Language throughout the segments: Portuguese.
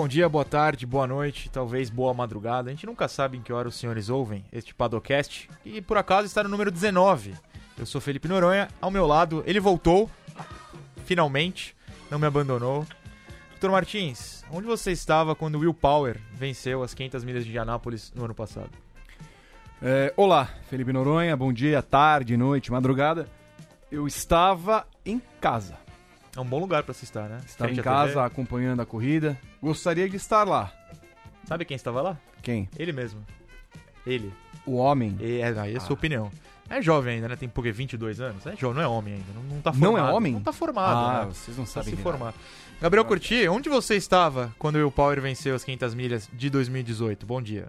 Bom dia, boa tarde, boa noite, talvez boa madrugada. A gente nunca sabe em que hora os senhores ouvem este Padocast. E por acaso está no número 19. Eu sou Felipe Noronha, ao meu lado, ele voltou, finalmente, não me abandonou. Vitor Martins, onde você estava quando Will Power venceu as 500 milhas de Indianápolis no ano passado? É, olá, Felipe Noronha, bom dia, tarde, noite, madrugada. Eu estava em casa. É um bom lugar para se estar, né? Frente em casa TV. acompanhando a corrida. Gostaria de estar lá. Sabe quem estava lá? Quem? Ele mesmo. Ele. O homem. E, é, aí é a sua Ah. opinião. É jovem ainda, né? Tem por quê? 22 anos? É jovem, não é homem ainda. Não, não tá Não formado. é homem? Não tá formado. Ah, né? vocês não Precisa sabem. se formar. Gabriel Curti, onde você estava quando o Will Power venceu as 500 milhas de 2018? Bom dia.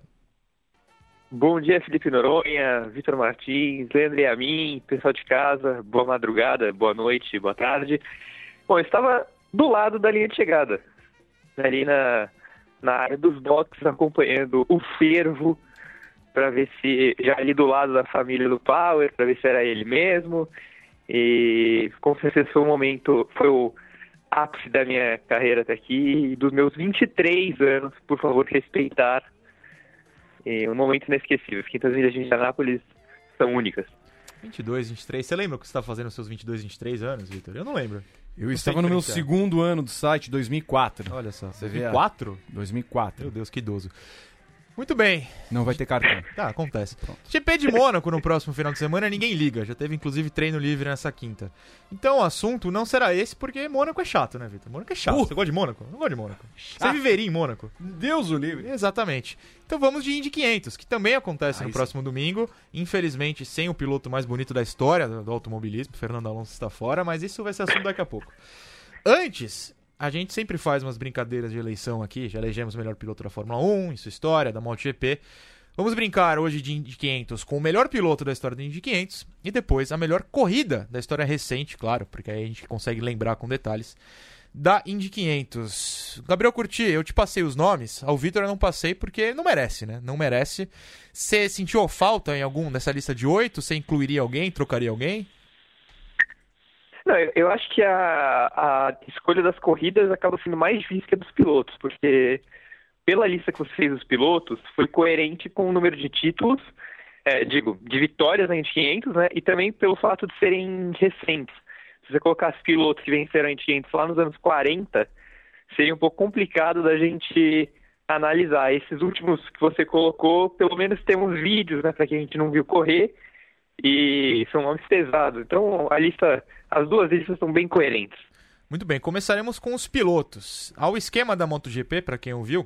Bom dia, Felipe Noronha, Vitor Martins, Leandro e a mim, pessoal de casa, boa madrugada, boa noite, boa tarde. Bom, eu estava do lado da linha de chegada, ali na, na área dos boxes, acompanhando o fervo, para ver se, já ali do lado da família do Power, para ver se era ele mesmo. E com certeza foi um momento, foi o ápice da minha carreira até aqui, dos meus 23 anos, por favor, respeitar e um momento inesquecível. As 500 milhas de Indianápolis são únicas. 22, 23. Você lembra o que você estava fazendo nos seus 22, 23 anos, Vitor? Eu não lembro. Eu estava no meu segundo ano do site, 2004. Olha só. Você vê a- 4? 2004. Meu Deus, que idoso. Muito bem. Não vai ter cartão. Tá, acontece. Pronto. GP de Mônaco no próximo final de semana, ninguém liga. Já teve, inclusive, treino livre nessa quinta. Então o assunto não será esse, porque Mônaco é chato, né, Vitor? Mônaco é chato. Uh. Você gosta de Mônaco? Não gosto de Mônaco. Você Chato. viveria em Mônaco? Deus o livre. Exatamente. Então vamos de Indy 500, que também acontece Aí no sim. próximo domingo. Infelizmente, sem o piloto mais bonito da história do do automobilismo, Fernando Alonso está fora, mas isso vai ser assunto daqui a pouco. Antes, a gente sempre faz umas brincadeiras de eleição aqui, já elegemos o melhor piloto da Fórmula 1, em sua história, da MotoGP. Vamos brincar hoje de Indy 500 com o melhor piloto da história do Indy 500 e depois a melhor corrida da história recente, claro, porque aí a gente consegue lembrar com detalhes da Indy 500. Gabriel Curti, eu te passei os nomes, ao Vitor eu não passei porque não merece, né? Não merece. Você sentiu falta em algum dessa lista de oito? Você incluiria alguém, trocaria alguém? Não, eu, acho que a, a escolha das corridas acaba sendo mais difícil que a dos pilotos, porque pela lista que você fez dos pilotos, foi coerente com o número de títulos, é, digo, de vitórias na Indy 500, né? E também pelo fato de serem recentes. Se você colocasse pilotos que venceram a Indy 500 lá nos anos 40, seria um pouco complicado da gente analisar. Esses últimos que você colocou, pelo menos temos vídeos, né, para quem a gente não viu correr, e são nomes pesados. Então a lista, as duas listas são bem coerentes. Muito bem, começaremos com os pilotos. Ao esquema da MotoGP, para quem ouviu,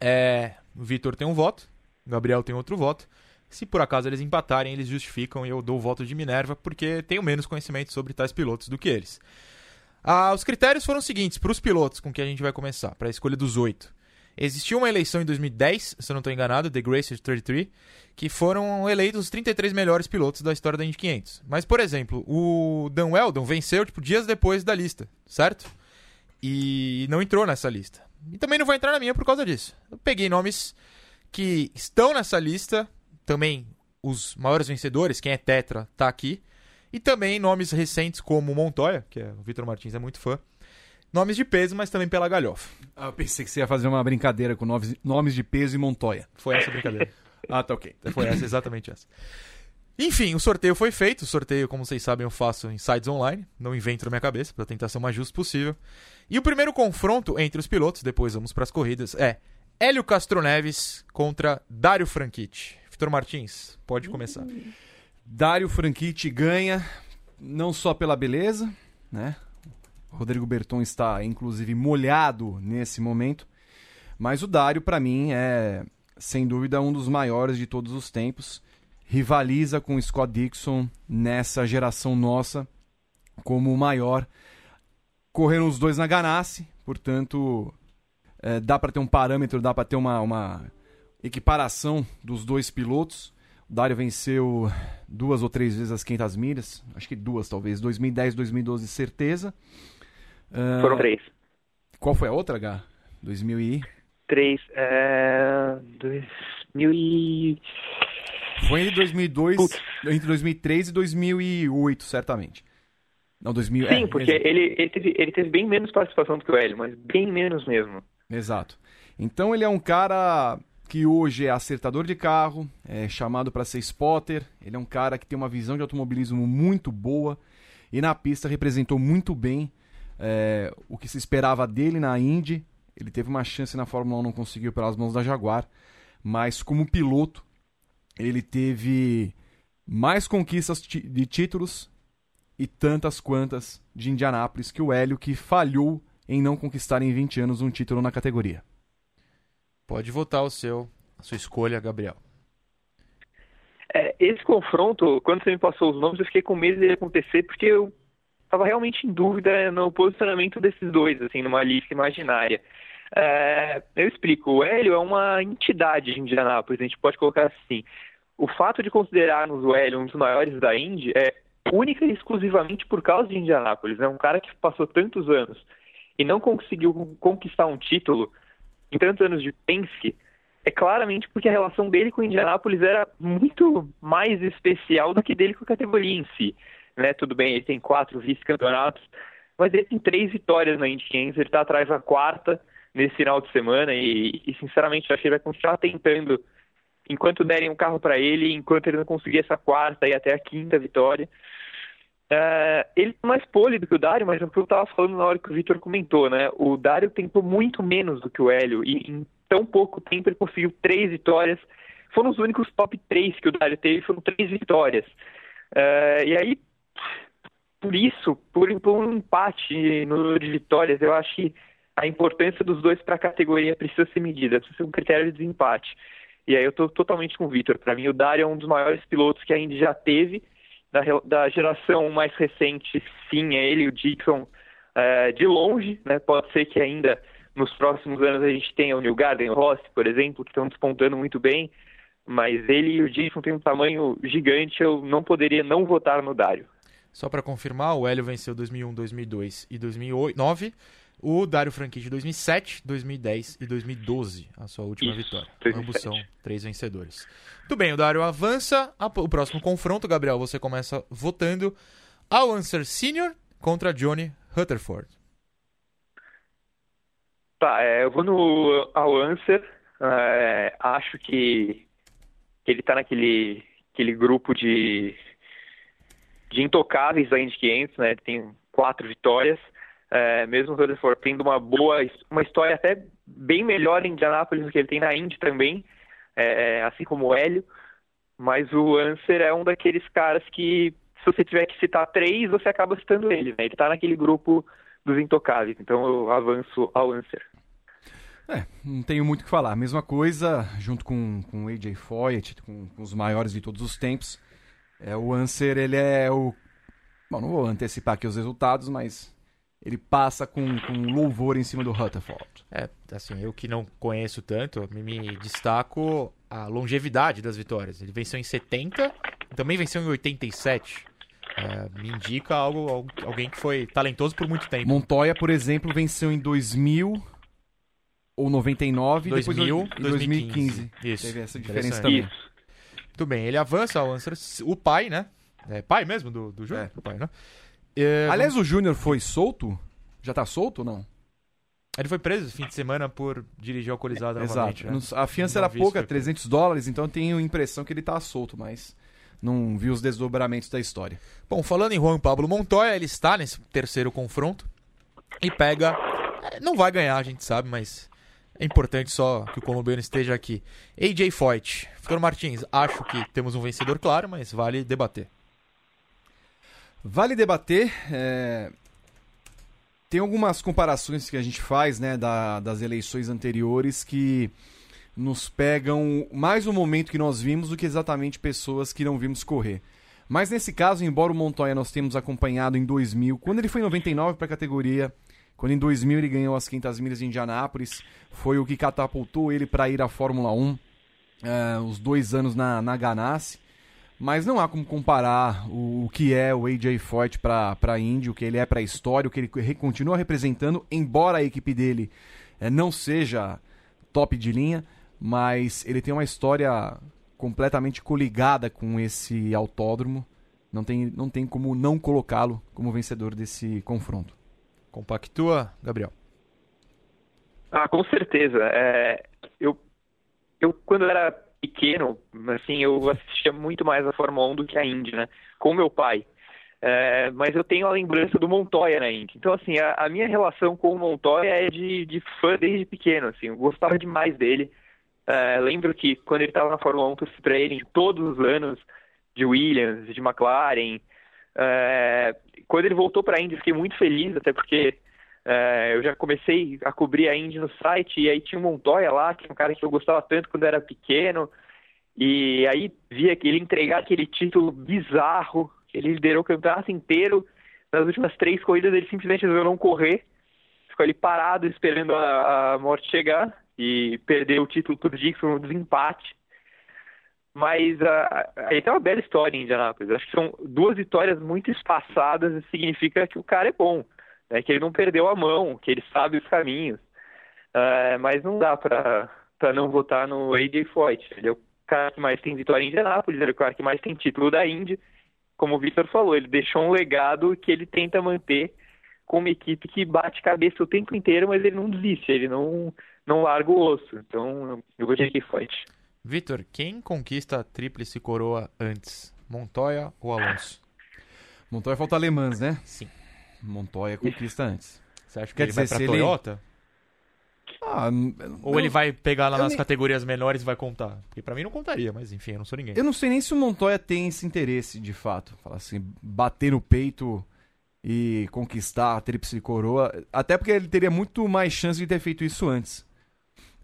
é, o Vitor tem um voto, o Gabriel tem outro voto. Se por acaso eles empatarem, eles justificam e eu dou o voto de Minerva, porque tenho menos conhecimento sobre tais pilotos do que eles. Ah, os critérios foram os seguintes para os pilotos com que a gente vai começar, para a escolha dos oito. Existiu uma eleição em 2010, se eu não estou enganado, The Grace 33, que foram eleitos os 33 melhores pilotos da história da Indy 500. Mas, por exemplo, o Dan Weldon venceu tipo, dias depois da lista, certo? E não entrou nessa lista. E também não vai entrar na minha por causa disso. Eu peguei nomes que estão nessa lista, também os maiores vencedores, quem é Tetra tá aqui, e também nomes recentes como Montoya, que é, o Vitor Martins é muito fã. Nomes de peso, mas também pela galhofa. Ah, eu pensei que você ia fazer uma brincadeira com nomes, nomes de peso e Montoya. Foi essa a brincadeira. Ah, tá ok. Foi essa, exatamente essa. Enfim, o sorteio foi feito. O sorteio, como vocês sabem, eu faço em sites online. Não invento na minha cabeça, para tentar ser o mais justo possível. E o primeiro confronto entre os pilotos, depois vamos para as corridas, é Hélio Castro Neves contra Dário Franchitti. Vitor Martins, pode começar. Dário Franchitti ganha, não só pela beleza, né? Rodrigo Berton está, inclusive, molhado nesse momento. Mas o Dário, para mim, é, sem dúvida, um dos maiores de todos os tempos. Rivaliza com o Scott Dixon nessa geração nossa como o maior. Correram os dois na Ganassi, portanto, é, dá para ter um parâmetro, dá para ter uma, uma equiparação dos dois pilotos. O Dário venceu duas ou três vezes as 500 milhas, acho que duas talvez, 2010, 2012, certeza. Ah, Foram três. Qual foi a outra, H? 2000 e... Três. É... 2000 e... Foi entre 2002, Putz. entre 2003 e 2008, certamente. Não, 2000... Sim, é, porque exato. ele, ele, teve, ele teve bem menos participação do que o Hélio, mas bem menos mesmo. Exato. Então ele é um cara que hoje é acertador de carro, é chamado para ser spotter. Ele é um cara que tem uma visão de automobilismo muito boa e na pista representou muito bem é, o que se esperava dele na Indy. Ele teve uma chance na Fórmula 1, não conseguiu pelas mãos da Jaguar, mas como piloto ele teve mais conquistas de títulos e tantas quantas de Indianápolis que o Hélio que falhou em não conquistar em 20 anos um título na categoria. Pode votar o seu, a sua escolha, Gabriel. É, esse confronto, quando você me passou os nomes, eu fiquei com medo de acontecer porque eu estava realmente em dúvida no posicionamento desses dois, assim, numa lista imaginária. É, eu explico, o Hélio é uma entidade de Indianápolis, a gente pode colocar assim. O fato de considerarmos o Hélio um dos maiores da Indy é única e exclusivamente por causa de Indianápolis. É né? um cara que passou tantos anos e não conseguiu conquistar um título em tantos anos de Penske, é claramente porque a relação dele com o Indianápolis era muito mais especial do que dele com a categoria em si. Né? Tudo bem, ele tem quatro vice-campeonatos, mas ele tem três vitórias na Indy 500, ele está atrás da quarta nesse final de semana e, e sinceramente eu acho que ele vai continuar tentando enquanto derem um carro para ele, enquanto ele não conseguir essa quarta e até a quinta vitória. Uh, ele é mais polido que o Dário, mas é o que eu estava falando na hora que o Victor comentou, né? O Dário tentou muito menos do que o Hélio e em tão pouco tempo ele conseguiu três vitórias. Foram os únicos top três que o Dário teve, foram três vitórias. Uh, e aí, por isso, por, por um empate no número de vitórias, eu acho que a importância dos dois para a categoria precisa ser medida, precisa ser um critério de desempate. E aí eu estou totalmente com o Victor. Para mim, o Dário é um dos maiores pilotos que ainda já teve da, da geração mais recente, sim, é ele, o Dixon, é, de longe, né? Pode ser que ainda nos próximos anos a gente tenha o New Garden, o Rossi, por exemplo, que estão despontando muito bem, mas ele e o Dixon têm um tamanho gigante, eu não poderia não votar no Dário. Só para confirmar, o Hélio venceu 2001, 2002 e 2009. O Dário Franchitti 2007, 2010 e 2012, a sua última Isso, vitória. 2007. Ambos são três vencedores. Muito bem, o Dário avança. O próximo confronto, Gabriel, você começa votando Al Unser Sr. contra Johnny Rutherford. Tá, é, eu vou no Al. É, acho que, que ele tá naquele aquele grupo de, de intocáveis da Indy 500, né? Tem quatro vitórias. É, mesmo o Rutherford tendo uma boa, uma história até bem melhor em Indianápolis do que ele tem na Indy também, é, assim como o Hélio, mas o Anser é um daqueles caras que, se você tiver que citar três, você acaba citando ele, né? Ele tá naquele grupo dos intocáveis, então eu avanço ao Anser. É, não tenho muito o que falar. Mesma coisa, junto com, com o AJ Foyt, com, com os maiores de todos os tempos. É, o Anser, ele é o. Bom, não vou antecipar aqui os resultados, mas ele passa com, com louvor em cima do Rutherford. É, assim, eu que não conheço tanto, me, me destaco a longevidade das vitórias. Ele venceu em 70, também venceu em 87. É, me indica algo, alguém que foi talentoso por muito tempo. Montoya, por exemplo, venceu em 2000 ou 99 e 2000, depois em 2015. Isso. Teve essa diferença também. Isso. Muito bem, ele avança Anser, o pai, né? É pai mesmo do, do Júnior? É. O pai, né? É, Aliás, o Júnior foi solto? Já tá solto ou não? Ele foi preso fim de semana por dirigir alcoolizado novamente. Exato. né? A fiança era pouca, isso, 300 dólares, então eu tenho a impressão que ele tá solto, mas não vi os desdobramentos da história. Bom, falando em Juan Pablo Montoya, ele está nesse terceiro confronto e pega. é, Não vai ganhar, a gente sabe, mas é importante só que o colombiano esteja aqui. AJ Foyt. Vitor Martins, acho que temos um vencedor claro, mas vale debater. Vale debater. é, Tem algumas comparações que a gente faz né, da- das eleições anteriores que nos pegam mais o momento que nós vimos do que exatamente pessoas que não vimos correr. Mas nesse caso, embora o Montoya nós temos acompanhado em 2000, quando ele foi em 99 para a categoria, quando em 2000 ele ganhou as 500 milhas de Indianápolis, foi o que catapultou ele para ir à Fórmula 1, é, os dois anos na, na Ganassi. Mas não há como comparar o, o que é o AJ Foyt para a Indy, o que ele é para a história, o que ele continua representando, embora a equipe dele eh, não seja top de linha, mas ele tem uma história completamente coligada com esse autódromo. Não tem, não tem como não colocá-lo como vencedor desse confronto. Compactua, Gabriel. Ah, com certeza. É, eu, eu, quando era pequeno, assim, eu assistia muito mais a Fórmula 1 do que a Indy, né? Com meu pai. É, mas eu tenho a lembrança do Montoya na Indy. Então, assim, a, a minha relação com o Montoya é de, de, fã desde pequeno, assim. Eu gostava demais dele. É, lembro que quando ele estava na Fórmula 1, eu para ele todos os anos de Williams, de McLaren. É, quando ele voltou para a Indy, fiquei muito feliz, até porque é, eu já comecei a cobrir a Indy no site e aí tinha o Montoya lá, que é um cara que eu gostava tanto quando era pequeno. E aí via que ele entregar aquele título bizarro, ele liderou o campeonato inteiro. Nas últimas três corridas ele simplesmente resolveu não correr, ficou ali parado esperando a, a morte chegar e perdeu o título por Dixon no desempate. Mas uh, tem uma bela história em Indianápolis. Acho que são duas vitórias muito espaçadas e significa que o cara é bom né, que ele não perdeu a mão, que ele sabe os caminhos. Uh, mas não dá para não votar no AJ Foyt. Ele é o cara que mais tem vitória em Indianápolis, ele é o cara que mais tem título da Indy. Como o Victor falou, ele deixou um legado que ele tenta manter com uma equipe que bate cabeça o tempo inteiro, mas ele não desiste, ele não, não larga o osso. Então, eu vou dizer que Foyt. Vitor, quem conquista a tríplice coroa antes? Montoya ou Alonso? Montoya falta alemãs, né? Sim. Montoya conquista antes. Você acha que Quer ele dizer, vai pra Toyota? Ele... Ah, Ou ele vai pegar lá nas nem... categorias menores e vai contar? Porque pra mim não contaria, mas enfim, eu não sou ninguém. Eu não sei nem se o Montoya tem esse interesse, de fato. Falar assim, bater no peito e conquistar a tríplice coroa. Até porque ele teria muito mais chance de ter feito isso antes.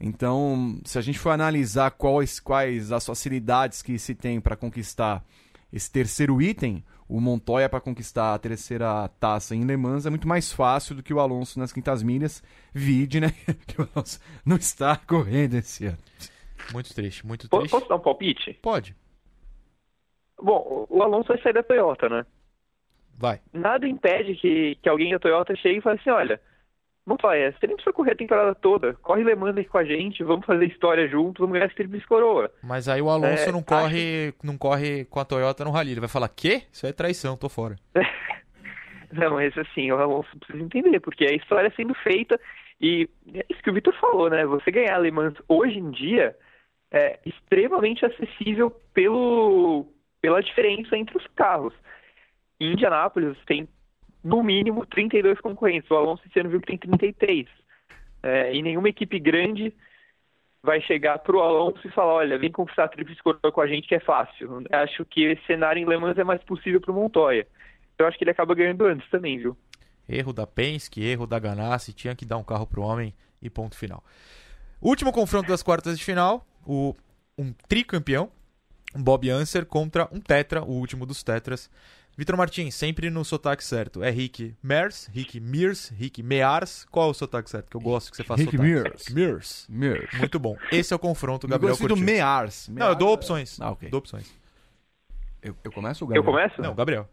Então, se a gente for analisar quais, quais as facilidades que se tem para conquistar esse terceiro item, o Montoya para conquistar a terceira taça em Le Mans é muito mais fácil do que o Alonso nas quintas milhas. Vide, né? Que o Alonso não está correndo esse ano. Muito triste, muito triste. Posso dar um palpite? Pode. Bom, o Alonso vai sair da Toyota, né? Vai. Nada impede que, que alguém da Toyota chegue e fale assim, olha, Montoya, você nem precisa correr a temporada toda. Corre Le Mans com a gente, vamos fazer história junto, vamos ganhar esse tríplice coroa. Mas aí o Alonso é, não, corre, acho... não corre com a Toyota no Rally. Ele vai falar, quê? Isso é traição, tô fora. não, mas assim, o Alonso precisa entender, porque a história sendo feita e é isso que o Vitor falou, né? Você ganhar Le Mans hoje em dia é extremamente acessível pelo, pela diferença entre os carros. Em Indianápolis tem no mínimo 32 concorrentes. O Alonso esse ano viu que tem 33. É, e nenhuma equipe grande vai chegar para o Alonso e falar: olha, vem conquistar a tríplice coroa com a gente que é fácil. Acho que esse cenário em Le Mans é mais possível para o Montoya. Eu acho que ele acaba ganhando antes também, viu? Erro da Penske, erro da Ganassi, tinha que dar um carro para o homem e ponto final. Último confronto das quartas de final, o, um tricampeão, Bob Anser contra um tetra, o último dos tetras, Vitor Martins, sempre no sotaque certo. É Rick Mears, Rick Mears, Rick Mears. Qual é o sotaque certo? Que eu gosto que você faça Rick sotaque. Mears. Mears. Mears. Muito bom. Esse é o confronto, Gabriel eu do Mears. Mears. Não, eu dou opções. Ah, ok. Dou opções. Eu, eu começo ou Gabriel? Eu começo? Não, Gabriel.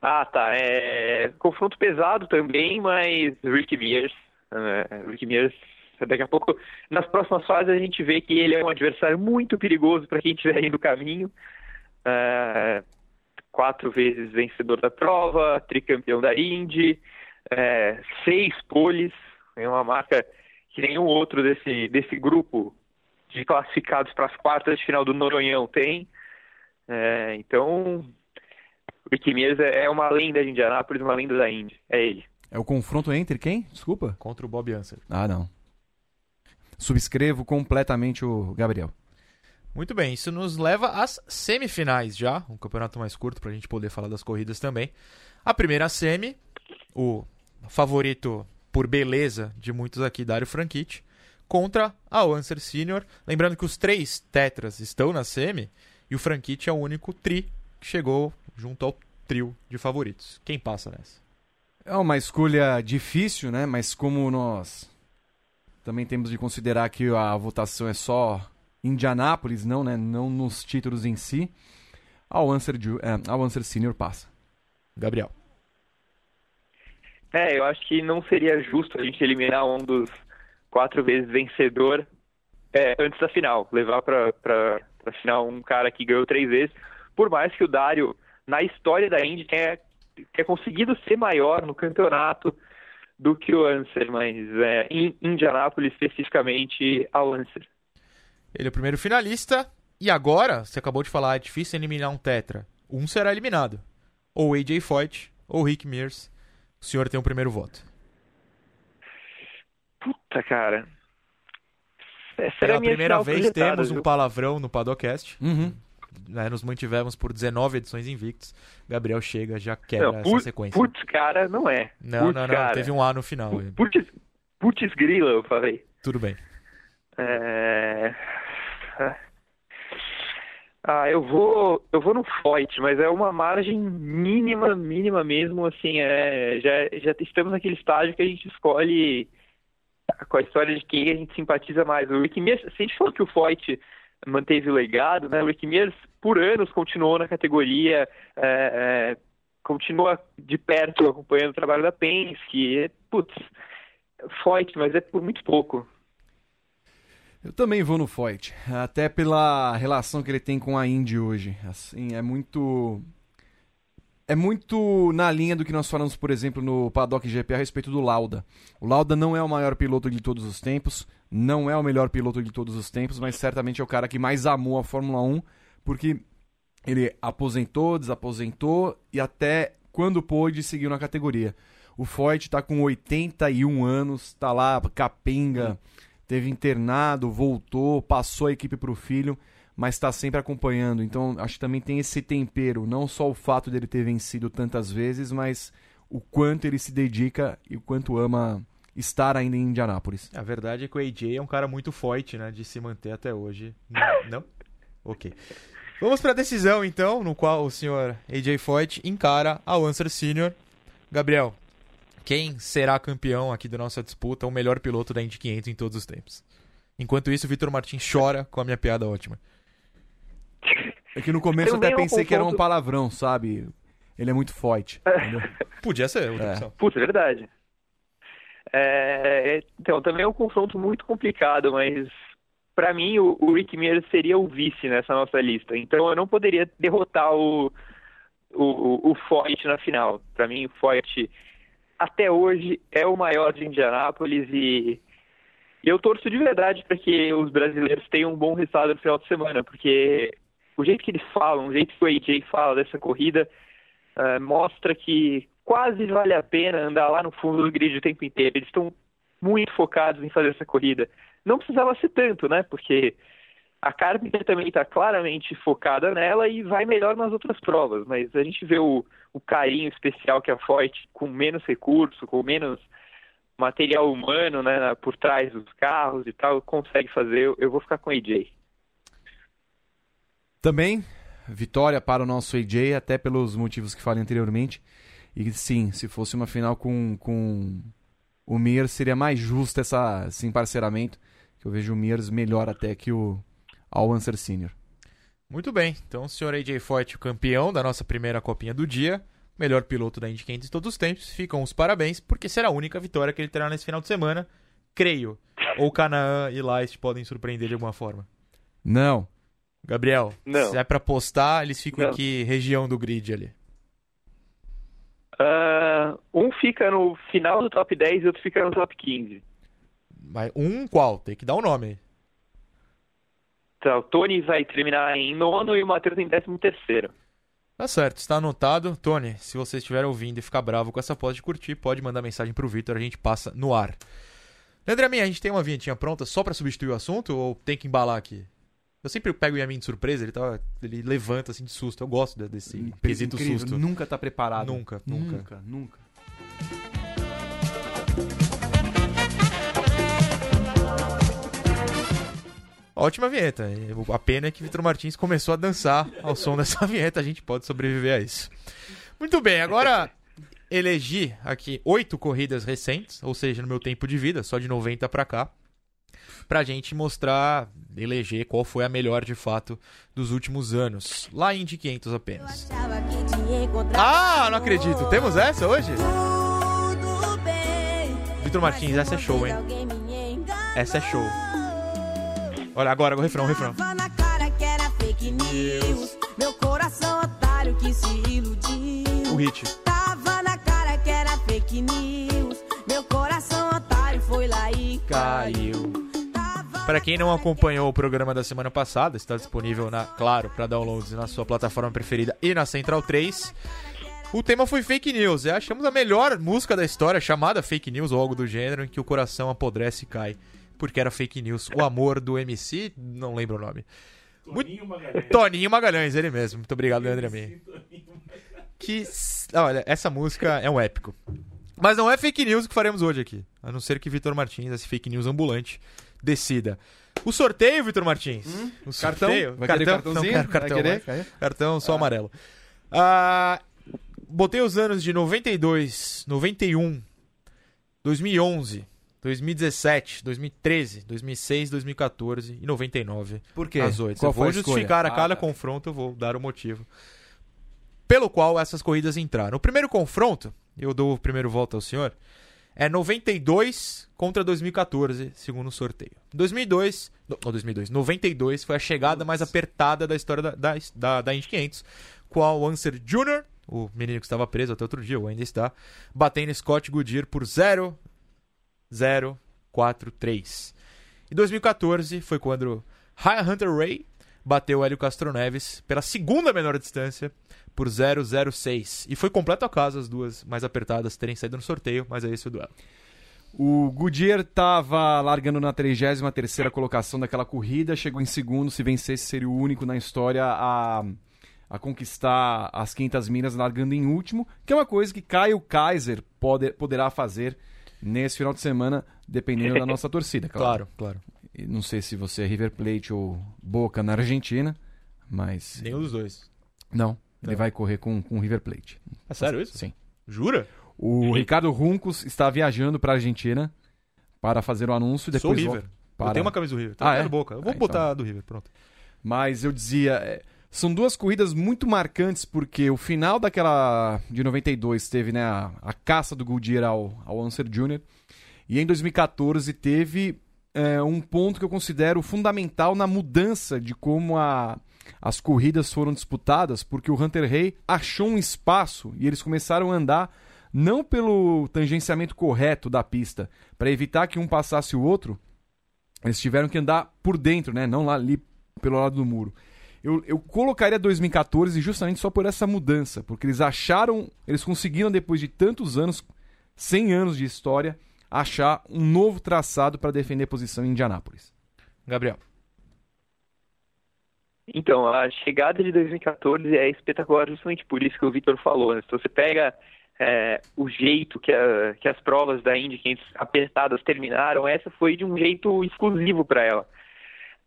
Ah, tá. É... Confronto pesado também, mas Rick Mears. Uh, Rick Mears Daqui a pouco, nas próximas fases, a gente vê que ele é um adversário muito perigoso para quem estiver aí no caminho é, quatro vezes vencedor da prova, tricampeão da Indy, é, seis poles, é uma marca que nenhum outro desse, desse grupo de classificados para as quartas de final do Noronhão tem. É, então, o Ricky Mears é uma lenda de Indianápolis, uma lenda da Indy. É ele. É o confronto entre quem? Desculpa. Contra o Bob Anser. Ah, não. Subscrevo completamente o Gabriel. Muito bem, isso nos leva às semifinais já, um campeonato mais curto para a gente poder falar das corridas também. A primeira semi, o favorito por beleza de muitos aqui, Dário Franchitti, contra a Lancer Senior. Lembrando que os três tetras estão na semi e o Franchitti é o único tri que chegou junto ao trio de favoritos. Quem passa nessa? É uma escolha difícil, né? Mas como nós também temos de considerar que a votação é só Indianápolis, não, né? Não nos títulos em si. Ao Answer, é, ao Answer Senior passa. Gabriel. É, eu acho que não seria justo a gente eliminar um dos quatro vezes vencedor é, antes da final. Levar para a final um cara que ganhou três vezes. Por mais que o Dário, na história da Indy, tenha, tenha conseguido ser maior no campeonato, do que o Anser, mas é, em Indianápolis, especificamente, ao Anser. Ele é o primeiro finalista. E agora, você acabou de falar, é difícil eliminar um tetra. Um será eliminado. Ou AJ Foyt, ou Rick Mears. O senhor tem o primeiro voto. Puta, cara. Essa Pela primeira vez temos viu? um palavrão no Padocast. Uhum. Né, nos mantivemos por 19 edições invictos. Gabriel chega, já quebra não, essa sequência. Putz, cara, não é. Não, putz, não, não. Cara. Teve um A no final. Putz, putz grila, eu falei. Tudo bem. É... Ah, eu vou, eu vou no Foyt, mas é uma margem mínima, mínima mesmo, assim, é, já, já estamos naquele estágio que a gente escolhe com a história de quem a gente simpatiza mais. O Rick Mears, se a gente falou que o Foyt manteve o legado, né, o Rick Mears por anos continuou na categoria, é, é, continua de perto acompanhando o trabalho da Penske, putz, Foyt, mas é por muito pouco. Eu também vou no Foyt, até pela relação que ele tem com a Indy hoje. Assim, é muito é muito na linha do que nós falamos, por exemplo, no Paddock GP a respeito do Lauda. O Lauda não é o maior piloto de todos os tempos, não é o melhor piloto de todos os tempos, mas certamente é o cara que mais amou a Fórmula 1, porque ele aposentou, desaposentou e até quando pôde seguiu na categoria. O Foyt está com 81 anos, está lá capenga teve internado, voltou, passou a equipe para o filho, mas está sempre acompanhando. Então, acho que também tem esse tempero, não só o fato dele ter vencido tantas vezes, mas o quanto ele se dedica e o quanto ama estar ainda em Indianápolis. A verdade é que o AJ é um cara muito forte, né, de se manter até hoje. Não? não? Ok. Vamos para a decisão, então, no qual o senhor AJ Foyt encara a Lancer Senior. Gabriel, quem será campeão aqui da nossa disputa, o melhor piloto da Indy 500 em todos os tempos. Enquanto isso, o Vitor Martins chora com a minha piada ótima. É que no começo eu até pensei que era um palavrão, sabe? Ele é muito forte. Podia ser outra é. opção. Putz, é verdade. É, então, também é um confronto muito complicado, mas para mim o, o Rick Mir seria o vice nessa nossa lista. Então eu não poderia derrotar o, o, o Foyt na final. Para mim, o Foyt até hoje é o maior de Indianápolis e eu torço de verdade para que os brasileiros tenham um bom resultado no final de semana, porque o jeito que eles falam, o jeito que o AJ fala dessa corrida, uh, mostra que quase vale a pena andar lá no fundo do grid o tempo inteiro. Eles estão muito focados em fazer essa corrida. Não precisava ser tanto, né? Porque a Carpenter também está claramente focada nela e vai melhor nas outras provas, mas a gente vê o, o carinho especial que a Ford, com menos recurso, com menos material humano né, por trás dos carros e tal, consegue fazer. Eu vou ficar com o AJ. Também, vitória para o nosso AJ, até pelos motivos que falei anteriormente. E sim, se fosse uma final com, com o Mir, seria mais justo essa, esse emparceramento. Que eu vejo o Mears melhor até que o, ao Answer Senior. Muito bem, então o senhor AJ Foyt, o campeão da nossa primeira copinha do dia, melhor piloto da Indy 500 de todos os tempos, ficam os parabéns, porque será a única vitória que ele terá nesse final de semana, creio. Ou Canaan e Leist podem surpreender de alguma forma. Não. Gabriel, Não. se é pra postar, eles ficam Não. aqui, região do grid ali. Uh, um fica no final do top 10 e outro fica no top 15. Mas um qual? Tem que dar o um nome. Então, o Tony vai terminar em nono e o Matheus em décimo terceiro. Tá certo, está anotado. Tony, se você estiver ouvindo e ficar bravo com essa pode de curtir, pode mandar mensagem pro Vitor, a gente passa no ar. Leandro minha, a gente tem uma vinhetinha pronta só para substituir o assunto ou tem que embalar aqui? Eu sempre pego o Yamin de surpresa, ele, tá, ele levanta assim de susto. Eu gosto desse Incrível, quesito susto. Nunca tá preparado. Nunca, nunca. Nunca, nunca. Ótima vinheta. A pena é que Vitor Martins começou a dançar ao som dessa vinheta. A gente pode sobreviver a isso. Muito bem, agora elegi aqui oito corridas recentes, ou seja, no meu tempo de vida, só de 90 para cá, pra gente mostrar, eleger qual foi a melhor de fato dos últimos anos. Lá em Indy 500 apenas. Ah, não acredito. Temos essa hoje? Vitor Martins, essa é show, hein? Essa é show. Olha, agora o refrão, o refrão. na cara que era fake news. Meu coração otário que se iludiu. O hit. Tava na cara que era fake news. Meu coração otário foi lá e caiu. Para quem não acompanhou o programa da semana passada, está disponível na, claro, para downloads na sua plataforma preferida e na Central 3. O tema foi fake news. É, achamos a melhor música da história, chamada fake news ou algo do gênero, em que o coração apodrece e cai. Porque era fake news. O amor do MC, não lembro o nome. Toninho Magalhães. Toninho Magalhães, ele mesmo. Muito obrigado, Leandro Amin. Que. Olha, essa música é um épico. Mas não é fake news que faremos hoje aqui. A não ser que Vitor Martins, esse fake news ambulante, decida. O sorteio, Vitor Martins. o Cartão? sorteio. Vai querer cartão? cartãozinho? Não quero Vai cartão. querer? Cartão só amarelo. Ah, botei os anos de 92, 91, 2011, 2017, 2013, 2006, 2014 e 99. Por quê? Às 8. Qual eu vou a justificar a cada Ah, tá. confronto, eu vou dar o motivo. Pelo qual essas corridas entraram. O primeiro confronto, eu dou o primeiro voto ao senhor, é 92 contra 2014, segundo o sorteio. 2002, no, não, 2002, 92 foi a chegada mais apertada da história da, da, da, da Indy 500, qual o Anser Jr., o menino que estava preso até outro dia, ou ainda está, batendo Scott Goodyear por 0, 0, 4, 3. Em 2014 foi quando Ryan Hunter Ray bateu Hélio Castro Neves pela segunda menor distância por 006. E foi completo acaso as duas mais apertadas terem saído no sorteio, mas é esse o duelo. O Goodyear estava largando na 33ª colocação daquela corrida, chegou em segundo, se vencesse seria o único na história a, a conquistar as 500 milhas largando em último, que é uma coisa que Caio Kaiser pode, poderá fazer nesse final de semana, dependendo da nossa torcida, claro. claro. E Não sei se você é River Plate ou Boca na Argentina, mas... Nenhum dos dois. Não, ele Não. vai correr com com o River Plate. É sério isso? Sim. Jura? O Ricardo Runcos está viajando para a Argentina para fazer o anúncio. Sou Depois River. volta Eu Para... tenho uma camisa do River. Ah, Ah, é? Boca. Eu vou Ah, botar então. a do River, pronto. Mas eu dizia, é, são duas corridas muito marcantes porque o final daquela de 92 teve né, a, a caça do Goodyear ao, ao Anser Jr. E em 2014 teve é, um ponto que eu considero fundamental na mudança de como a, as corridas foram disputadas, porque o Hunter Hay achou um espaço e eles começaram a andar não pelo tangenciamento correto da pista, para evitar que um passasse o outro, eles tiveram que andar por dentro, né? Não lá ali pelo lado do muro. Eu, eu colocaria 2014 justamente só por essa mudança, porque eles acharam, eles conseguiram depois de tantos anos, 100 anos de história, achar um novo traçado para defender a posição em Indianápolis. Gabriel. Então, a chegada de 2014 é espetacular justamente por isso que o Vitor falou. Né? Se você pega é, o jeito que, a- que as provas da Indy 500 apertadas terminaram, essa foi de um jeito exclusivo para ela.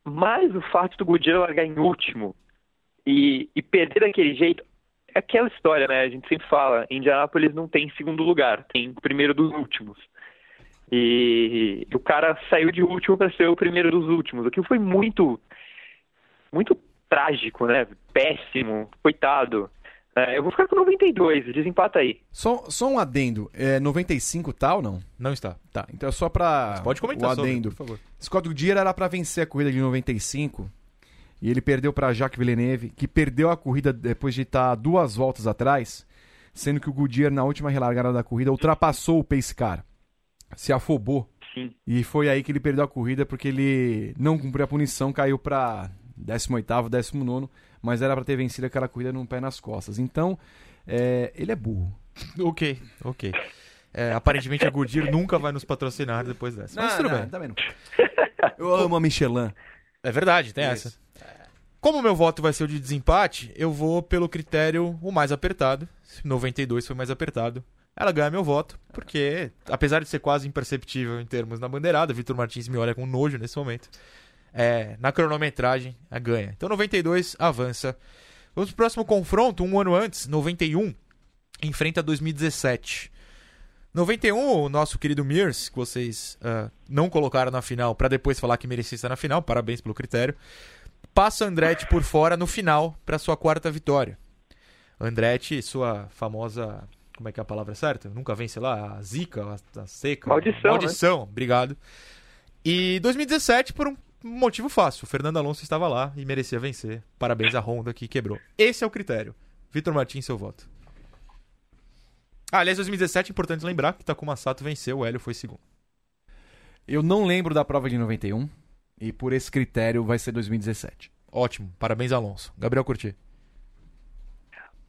Mas o fato do Goodyear largar em último e, e perder daquele jeito, é aquela história, né? A gente sempre fala, Indianápolis não tem segundo lugar, tem primeiro dos últimos. E o cara saiu de último para ser o primeiro dos últimos, o que foi muito muito trágico, né? Péssimo, coitado. É, eu vou ficar com 92, desempata aí. Só, só um adendo, é 95 tal, não? Não está. Tá, então é só para Pode comentar o sobre, adendo. por favor. Scott Goodyear era para vencer a corrida de 95 e ele perdeu para Jacques Villeneuve, que perdeu a corrida depois de estar duas voltas atrás, sendo que o Goodyear na última relargada da corrida ultrapassou o pace car, se afobou Sim. e foi aí que ele perdeu a corrida porque ele não cumpriu a punição, caiu para 18º, 19 mas era para ter vencido aquela corrida num pé nas costas. Então, é, ele é burro. Ok, ok. É, aparentemente a Goodyear nunca vai nos patrocinar depois dessa. Mas tudo bem. Também não. Eu amo a Michelin. É verdade, tem essa. Como o meu voto vai ser o de desempate, eu vou pelo critério o mais apertado. 92 foi o mais apertado. Ela ganha meu voto, porque, apesar de ser quase imperceptível em termos na bandeirada, Vitor Martins me olha com nojo nesse momento. É, na cronometragem, a ganha. Então 92 avança. Vamos pro próximo confronto, um ano antes, 91, enfrenta 2017. 91, o nosso querido Mears, que vocês ah, não colocaram na final para depois falar que merecia estar na final, parabéns pelo critério, passa Andretti por fora no final para sua quarta vitória. Andretti, sua famosa. Como é que é a palavra certa? Nunca vence lá? A zica, a, a seca. Maldição, né? Maldição, obrigado. E 2017, por um motivo fácil. O Fernando Alonso estava lá e merecia vencer. Parabéns à Honda que quebrou. Esse é o critério. Vitor Martins, seu voto. Ah, aliás, 2017, importante lembrar que Takuma Sato venceu, o Hélio foi segundo. Eu não lembro da prova de 91. E por esse critério vai ser 2017. Ótimo, parabéns, Alonso. Gabriel Curti.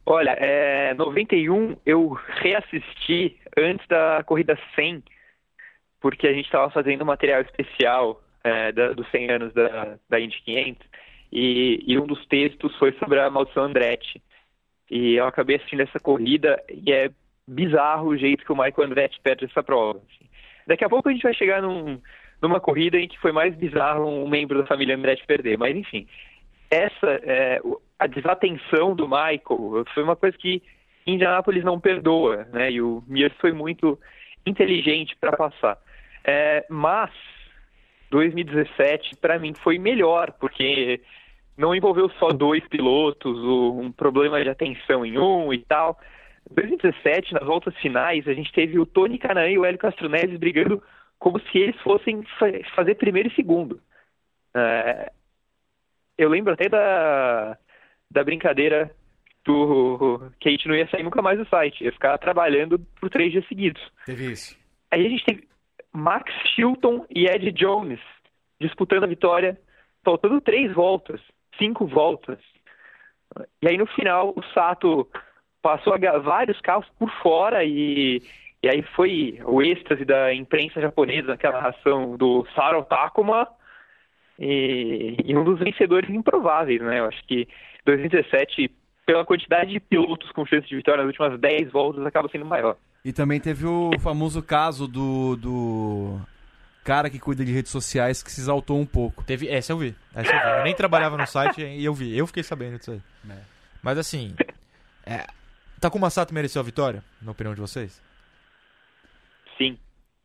Olha, é, 91 eu reassisti antes da corrida 100, porque a gente estava fazendo um material especial é, da, dos 100 anos da, da Indy 500, e, e, um dos textos foi sobre a maldição Andretti. E eu acabei assistindo essa corrida e é bizarro o jeito que o Michael Andretti perde essa prova. Assim. Daqui a pouco a gente vai chegar num, numa corrida em que foi mais bizarro um membro da família Andretti perder, mas enfim. Essa, é, a desatenção do Michael foi uma coisa que Indianápolis não perdoa, né? E o Mears foi muito inteligente para passar. É, mas 2017 para mim foi melhor porque não envolveu só dois pilotos, um problema de atenção em um e tal. 2017, nas voltas finais, a gente teve o Tony Canaan e o Hélio Castro Neves brigando como se eles fossem fazer primeiro e segundo. É, eu lembro até da, da brincadeira do que a gente não ia sair nunca mais do site, ia ficar trabalhando por três dias seguidos. Teve isso. Aí a gente teve Max Chilton e Ed Jones disputando a vitória, faltando três voltas, cinco voltas. E aí no final o Sato passou vários carros por fora e, e aí foi o êxtase da imprensa japonesa naquela narração do Saro Takuma e, e, um dos vencedores improváveis, né? Eu acho que 2017, pela quantidade de pilotos com chance de vitória nas últimas 10 voltas, acaba sendo maior. E também teve o famoso caso do, do cara que cuida de redes sociais que se exaltou um pouco. Teve, essa eu vi. Essa eu, vi. eu nem trabalhava no site e eu vi. Eu fiquei sabendo disso aí. É. Mas assim, é, Takuma Sato mereceu a vitória, na opinião de vocês? Sim.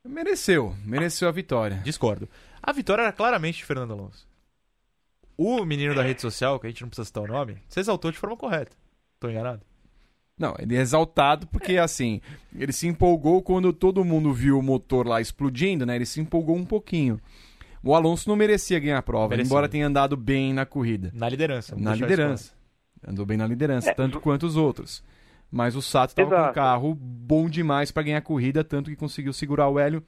Mereceu, mereceu a vitória. Discordo. A vitória era claramente de Fernando Alonso. O menino da rede social, que a gente não precisa citar o nome, se exaltou de forma correta. Tô enganado? Não, ele é exaltado porque, é. assim, ele se empolgou quando todo mundo viu o motor lá explodindo, né? Ele se empolgou um pouquinho. O Alonso não merecia ganhar a prova, merecia. embora tenha andado bem na corrida. Na liderança. Na liderança. Andou bem na liderança, é. tanto quanto os outros. Mas o Sato estava com um carro bom demais para ganhar a corrida, tanto que conseguiu segurar o Hélio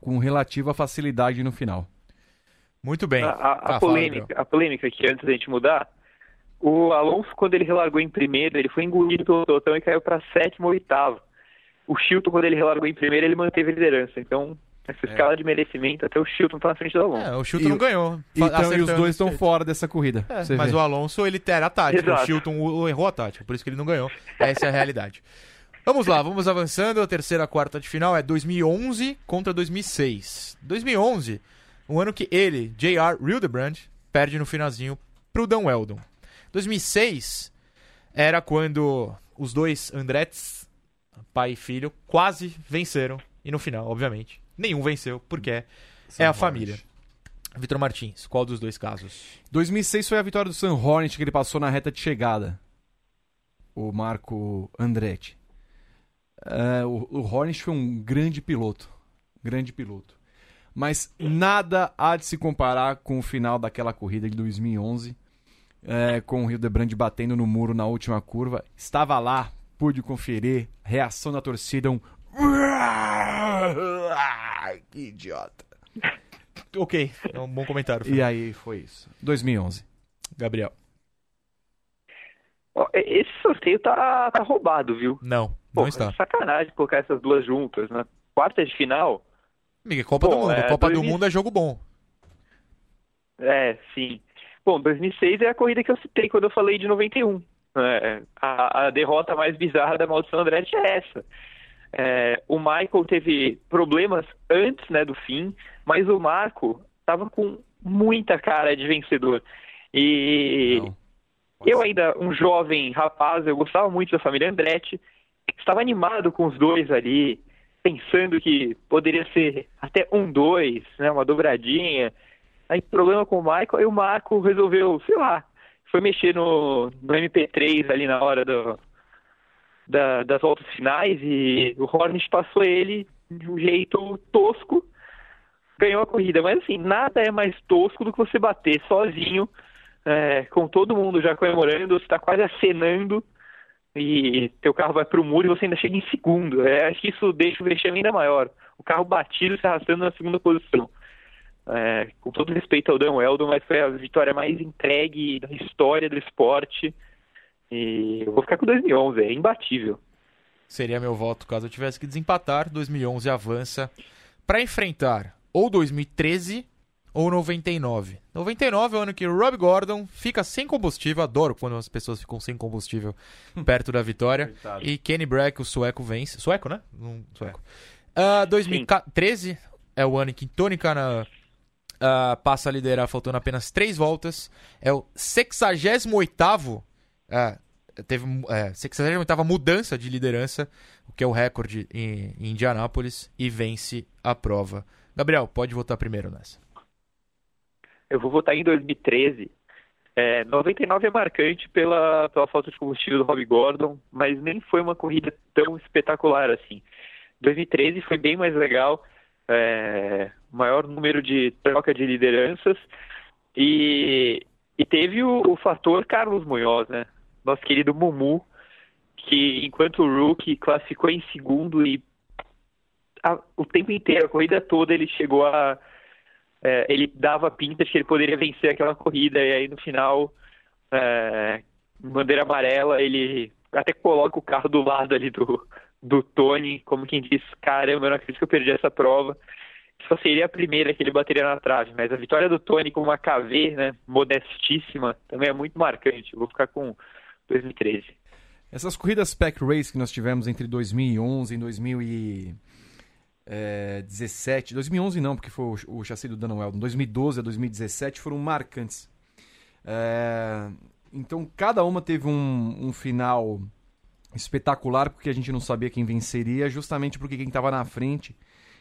com relativa facilidade no final. Muito bem. A, a, a polêmica, a polêmica aqui, antes da gente mudar, o Alonso, quando ele relargou em primeiro, ele foi engolido pelo pelotão e caiu para sétimo ou oitavo. O Chilton, quando ele relargou em primeiro, ele manteve a liderança. Então, essa é. escala de merecimento, até o Chilton tá na frente do Alonso. É, o Chilton e, não ganhou. Então, e os dois estão fora dessa corrida. É, mas vê. o Alonso, ele era a tática. Exato. O Chilton errou a tática, por isso que ele não ganhou. Essa é a realidade. Vamos lá, vamos avançando. A terceira quarta de final é 2011 contra 2006. 2011, um ano que ele, J.R. Hildebrand, perde no finalzinho pro Dan Weldon. 2006 era quando os dois Andrettis, pai e filho, quase venceram. E no final, obviamente, nenhum venceu, porque Sam é a família. Vitor Martins, qual dos dois casos? 2006 foi a vitória do Sam Hornet que ele passou na reta de chegada. O Marco Andretti. Uh, o, o Hornet foi um grande piloto. Grande piloto. Mas nada há de se comparar com o final daquela corrida de 2011, é, com o Hildebrand batendo no muro na última curva. Estava lá, pude conferir, reação da torcida, um. Que idiota. ok, é um bom comentário. E aí foi isso. 2011. Gabriel. Esse sorteio tá, tá roubado, viu? Não, não Pô, está. É sacanagem colocar essas duas juntas. Na quarta de final. Amiga, Copa Bom, do Mundo. É, Copa 2000... do Mundo é jogo bom. É, sim. Bom, 2006 é a corrida que eu citei quando eu falei de 91. É, a, a, derrota mais bizarra da maldição Andretti é essa. É, o Michael teve problemas antes né, do fim, mas o Marco estava com muita cara de vencedor. E Não. eu ainda, um jovem rapaz, eu gostava muito da família Andretti, estava animado com os dois ali, pensando que poderia ser até um dois, né, uma dobradinha. Aí problema com o Michael, aí o Marco resolveu, sei lá, foi mexer no, no MP3 ali na hora do, da, das voltas finais e o Hornet passou ele de um jeito tosco, ganhou a corrida. Mas assim, nada é mais tosco do que você bater sozinho, é, com todo mundo já comemorando, você está quase acenando e teu carro vai para o muro e você ainda chega em segundo. É, acho que isso deixa o vexame ainda maior. O carro batido se arrastando na segunda posição. É, com todo respeito ao Dan Weldon, mas foi a vitória mais entregue da história do esporte. E eu vou ficar com 2011, é imbatível. Seria meu voto caso eu tivesse que desempatar. 2011 avança para enfrentar ou 2013 ou 99. 99 é o ano que o Rob Gordon fica sem combustível. Adoro quando as pessoas ficam sem combustível perto da vitória. Coitado. E Kenny Brack, o sueco, vence. Sueco, né? Um sueco. Ah, 2013 é o ano em que Tony Kana ah, passa a liderar, faltando apenas três voltas. É o 68º ah, teve é, 68ª mudança de liderança, o que é o recorde em, em Indianápolis, e vence a prova. Gabriel, pode votar primeiro nessa. Eu vou votar em 2013. É, 99 é marcante pela, pela falta de combustível do Rob Gordon, mas nem foi uma corrida tão espetacular assim. 2013 foi bem mais legal, é, maior número de troca de lideranças e, e teve o, o fator Carlos Munhoz, né? Nosso querido Mumu, que enquanto o Rookie classificou em segundo e a- o tempo inteiro, a corrida toda, ele chegou a. é, ele dava pintas que ele poderia vencer aquela corrida, e aí no final, é, bandeira amarela, ele até coloca o carro do lado ali do, do Tony, como quem diz: caramba, eu não acredito que eu perdi essa prova. Só seria a primeira que ele bateria na trave, mas a vitória do Tony com uma KV, né, modestíssima, também é muito marcante. Vou ficar com 2013. Essas corridas Pack Race que nós tivemos entre 2011 e 2017, 2011 não, porque foi o, o chassi do Dan Weldon, 2012 a 2017 foram marcantes. É, então cada uma teve um, um final espetacular, porque a gente não sabia quem venceria, justamente porque quem estava na frente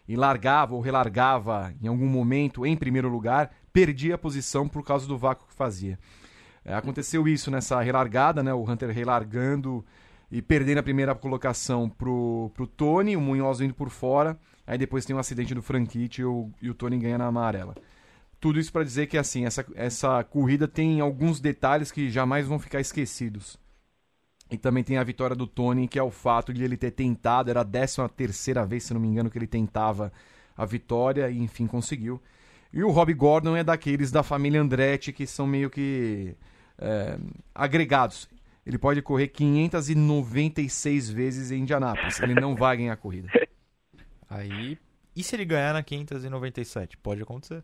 e largava ou relargava em algum momento em primeiro lugar, perdia a posição por causa do vácuo que fazia. É, aconteceu isso nessa relargada, né? O Hunter relargando e perdendo a primeira colocação pro, pro Tony, o Munhoz indo por fora. Aí depois tem um acidente do Franchitti e o, e o Tony ganha na amarela. Tudo isso para dizer que assim, essa, essa corrida tem alguns detalhes que jamais vão ficar esquecidos. E também tem a vitória do Tony, que é o fato de ele ter tentado, era a 13 terceira vez, se não me engano, que ele tentava a vitória e enfim conseguiu. E o Rob Gordon é daqueles da família Andretti que são meio que é, agregados. Ele pode correr 596 vezes em Indianápolis. Ele não vai ganhar a corrida. Aí. E se ele ganhar na 597? Pode acontecer.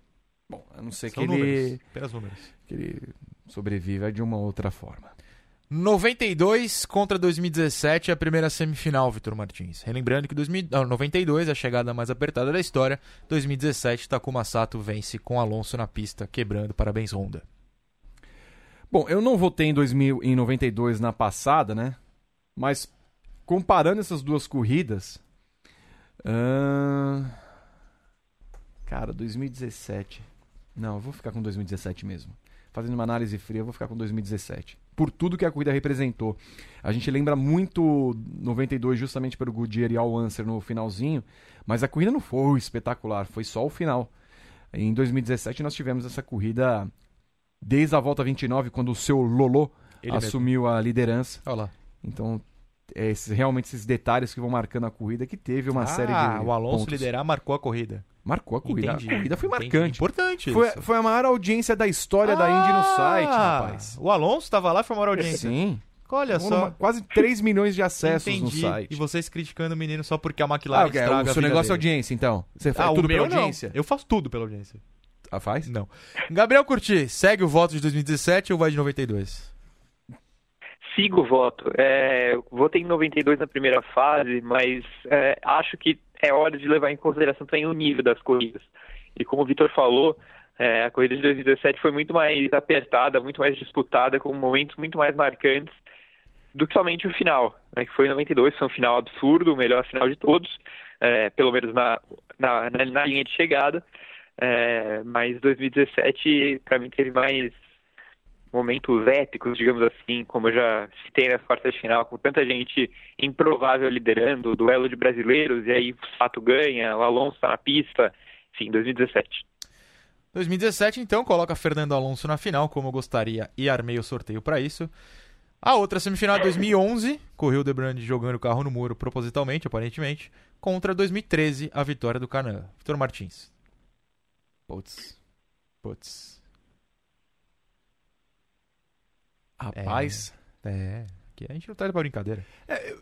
Bom, a não ser que São ele, números. Apenas números. que ele sobreviva de uma outra forma. 92 contra 2017, a primeira semifinal, Vitor Martins. Relembrando que 2000, ah, 92 é a chegada mais apertada da história. 2017, Takuma Sato vence com Alonso na pista, quebrando. Parabéns, Honda. Bom, eu não votei em 2000, em 92 na passada, né? Mas comparando essas duas corridas, ahn, cara, 2017. Não, eu vou ficar com 2017 mesmo. Fazendo uma análise fria, eu vou ficar com 2017. Por tudo que a corrida representou. A gente lembra muito 92 justamente pelo Goodyear e Al Unser no finalzinho, mas a corrida não foi espetacular, foi só o final. Em 2017 nós tivemos essa corrida desde a volta 29, quando o seu Lolo Ele assumiu a liderança. Olha lá. Então, é esses- realmente esses detalhes que vão marcando a corrida, que teve uma ah, série de o Alonso pontos. liderar marcou a corrida. Marcou a corrida. Entendi. A corrida foi Entendi. marcante. Importante Foi, isso. foi a maior audiência da história da Indy no Ah, site, rapaz. O Alonso estava lá e foi uma maior audiência. Sim. Olha só. quase 3 milhões de acessos Entendi. no site. E vocês criticando o menino só porque a Ah, McLaren é? estraga o a seu negócio é dele. audiência, então. Você Ah, faz o tudo pela não. audiência? Eu faço tudo pela audiência. Ah, faz? Não. Gabriel Curti, segue o voto de 2017 ou vai de 92? Sigo voto. É, votei em 92 na primeira fase, mas é, acho que é hora de levar em consideração também o nível das corridas. E como o Vitor falou, é, a corrida de 2017 foi muito mais apertada, muito mais disputada, com momentos muito mais marcantes do que somente o final, né, que foi em 92, foi um final absurdo, o melhor final de todos, é, pelo menos na, na- na linha de chegada. É, mas 2017, para mim, teve mais momentos épicos, digamos assim, como eu já citei nas quartas de final, com tanta gente improvável liderando, duelo de brasileiros, e aí o Sato ganha, o Alonso tá na pista, enfim, 2017. 2017, então, coloca Fernando Alonso na final, como eu gostaria, e armei o sorteio para isso. A outra semifinal de 2011, correu o Debrand jogando o carro no muro propositalmente, aparentemente, contra 2013, a vitória do Canaan. Vitor Martins. Putz. Putz. Rapaz. É. Que a gente não tá indo pra brincadeira.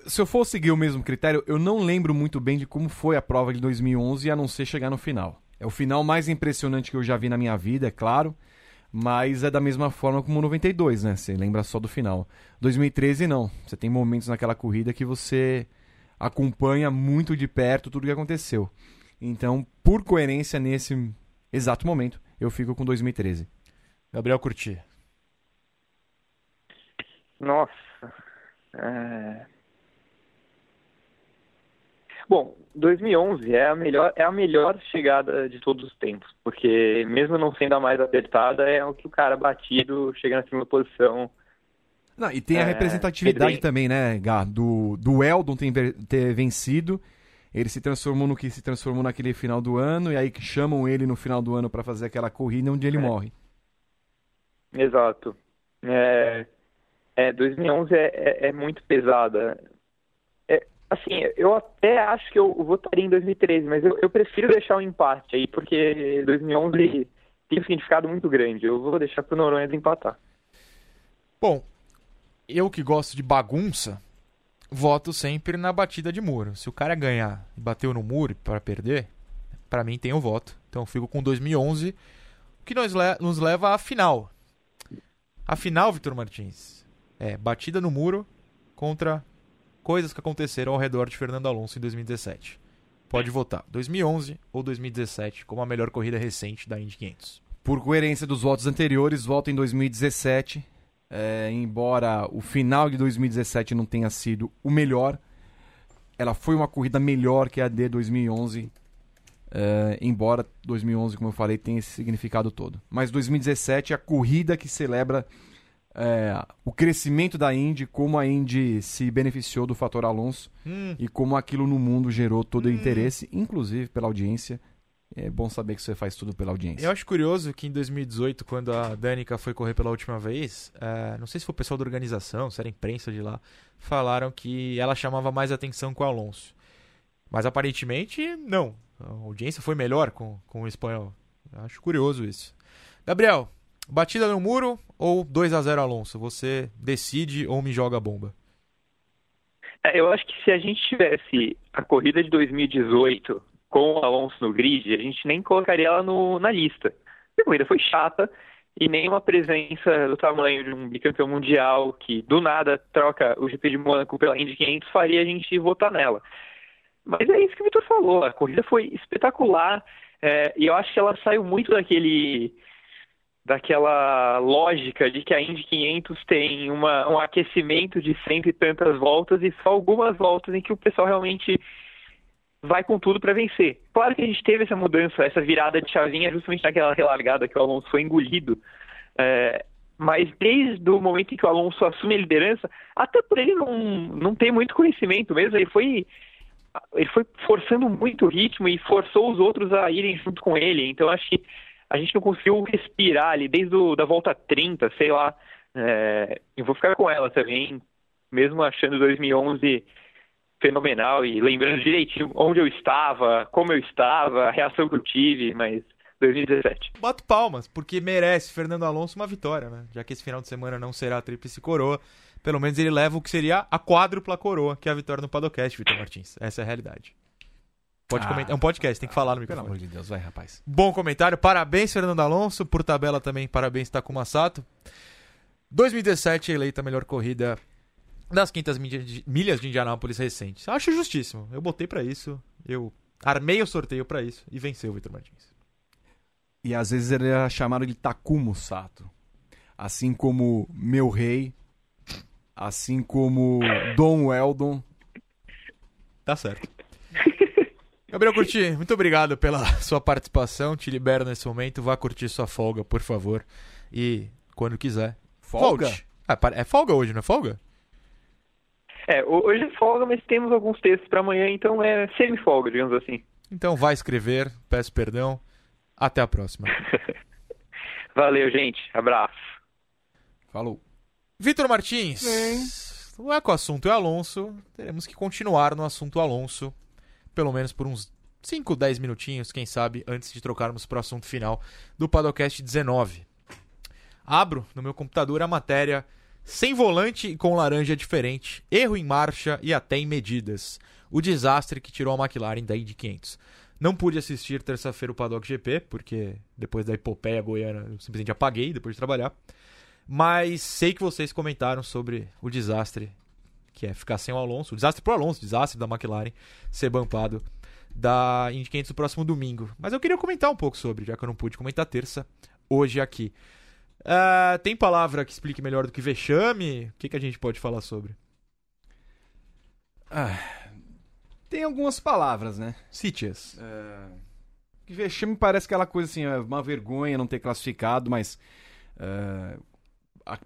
Se eu for seguir o mesmo critério, eu não lembro muito bem de como foi a prova de 2011, a não ser chegar no final. É o final mais impressionante que eu já vi na minha vida, é claro. Mas é da mesma forma como o 92, né? Você lembra só do final. 2013, não. Você tem momentos naquela corrida que você acompanha muito de perto tudo o que aconteceu. Então, por coerência, nesse exato momento, eu fico com 2013. Gabriel Curti. Nossa. É... Bom, 2011 é a melhor é a melhor chegada de todos os tempos, porque mesmo não sendo a mais apertada, é o que o cara batido chega na segunda posição. Não, e tem a É, representatividade também, né, Gá? Do, do Eldon ter, ter vencido. Ele se transformou no que se transformou naquele final do ano, e aí que chamam ele no final do ano pra fazer aquela corrida onde ele É. morre. Exato. É, é 2011 é, é, é muito pesada. É, assim, eu até acho que eu votaria em 2013, mas eu, eu prefiro deixar um empate aí, porque 2011 tem um significado muito grande. Eu vou deixar pro Noronha desempatar. Bom, eu que gosto de bagunça, voto sempre na batida de muro. Se o cara ganhar e bateu no muro para perder, pra mim tem o voto. Então eu fico com 2011, o que nos, le- nos leva à final. A final, Vitor Martins, é batida no muro contra coisas que aconteceram ao redor de Fernando Alonso em 2017. Pode votar 2011 ou 2017 como a melhor corrida recente da Indy 500. Por coerência dos votos anteriores, voto em 2017. É, embora o final de 2017 não tenha sido o melhor, ela foi uma corrida melhor que a de 2011. é, embora 2011, como eu falei, tenha esse significado todo. Mas 2017 é a corrida que celebra é, o crescimento da Indy, como a Indy se beneficiou do fator Alonso Hum, e como aquilo no mundo gerou todo o interesse, inclusive pela audiência. É bom saber que você faz tudo pela audiência. Eu acho curioso que em 2018, quando a Danica foi correr pela última vez, eh, não sei se foi o pessoal da organização, se era imprensa de lá, falaram que ela chamava mais atenção com o Alonso. Mas aparentemente, não. A audiência foi melhor com, com o espanhol. Eu acho curioso isso. Gabriel, batida no muro ou 2 a 0 Alonso? Você decide ou me joga a bomba? É, eu acho que se a gente tivesse a corrida de 2018 com o Alonso no grid, a gente nem colocaria ela no- na lista. A corrida foi chata e nem uma presença do tamanho de um bicampeão mundial que do nada troca o GP de Mônaco pela Indy 500 faria a gente votar nela. Mas é isso que o Vitor falou, a corrida foi espetacular é, e eu acho que ela saiu muito daquele daquela lógica de que a Indy 500 tem uma, um aquecimento de cento e tantas voltas e só algumas voltas em que o pessoal realmente vai com tudo para vencer. Claro que a gente teve essa mudança, essa virada de chavinha justamente naquela relargada que o Alonso foi engolido. É, mas desde o momento em que o Alonso assume a liderança, até por ele não, não ter muito conhecimento mesmo, ele foi ele foi forçando muito o ritmo e forçou os outros a irem junto com ele. Então acho que a gente não conseguiu respirar ali desde o, da volta 30, sei lá. É, eu vou ficar com ela também, mesmo achando 2011 fenomenal e lembrando direitinho onde eu estava, como eu estava, a reação que eu tive, mas 2017. Bato palmas, porque merece Fernando Alonso uma vitória, né? Já que esse final de semana não será a tríplice coroa, pelo menos ele leva o que seria a quádrupla coroa, que é a vitória no Padocast, Vitor Martins. Essa é a realidade. Pode Ah. comentar. É um podcast, tem que falar no Pelo microfone. amor de Deus, vai, rapaz. Bom comentário. Parabéns, Fernando Alonso. Por tabela também, parabéns, Takuma Sato. 2017, eleita a melhor corrida das 500 milhas de- Indianápolis recentes. Acho justíssimo. Eu botei pra isso. Eu armei o sorteio pra isso e venceu o Vitor Martins. E às vezes ele era chamado de Takumo Sato. Assim como Meu Rei, assim como Dom Weldon. Tá certo. Gabriel Curti, muito obrigado pela sua participação. Te libero nesse momento. Vá curtir sua folga, por favor. E quando quiser. Folga? volte. Ah, é folga hoje, não é folga? É, ho- hoje é folga, mas temos alguns textos para amanhã, então é semi-folga, digamos assim. Então vai escrever, peço perdão. Até a próxima. Valeu, gente. Abraço. Falou. Vitor Martins. Não é com o assunto é Alonso. Teremos que continuar no assunto Alonso. Pelo menos por uns 5, 10 minutinhos, quem sabe, antes de trocarmos para o assunto final do Padocast 19. Abro no meu computador a matéria sem volante e com laranja diferente, erro em marcha e até em medidas. O desastre que tirou a McLaren da Indy 500. Não pude assistir terça-feira o Paddock GP, porque depois da epopeia goiana eu simplesmente apaguei depois de trabalhar. Mas sei que vocês comentaram sobre o desastre que é ficar sem o Alonso, o desastre pro Alonso, o desastre da McLaren ser bampado da Indy 500 no próximo domingo. Mas eu queria comentar um pouco sobre, já que eu não pude comentar terça, hoje aqui. Uh, tem palavra que explique melhor do que vexame? O que, que a gente pode falar sobre? Ah, tem algumas palavras, né? Cite-as. Uh, que vexame parece aquela coisa assim, é uma vergonha não ter classificado, mas uh,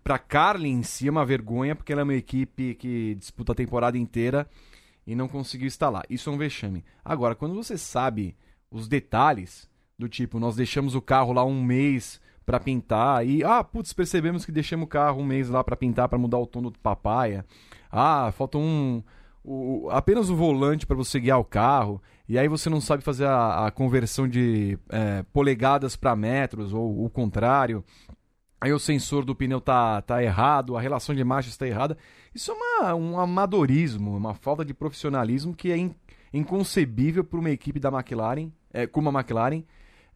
para Carlin em si é uma vergonha porque ela é uma equipe que disputa a temporada inteira e não conseguiu lá. Isso é um vexame. Agora, quando você sabe os detalhes do tipo, nós deixamos o carro lá um mês para pintar e ah, putz, percebemos que deixamos o carro um mês lá para pintar para mudar o tom do papaya. Ah, falta um o, apenas o volante para você guiar o carro e aí você não sabe fazer a, a conversão de é, polegadas para metros ou o contrário aí o sensor do pneu tá, tá errado, a relação de marcha está errada. Isso é uma, um amadorismo, uma falta de profissionalismo que é in, inconcebível para uma equipe da McLaren, é, como a McLaren,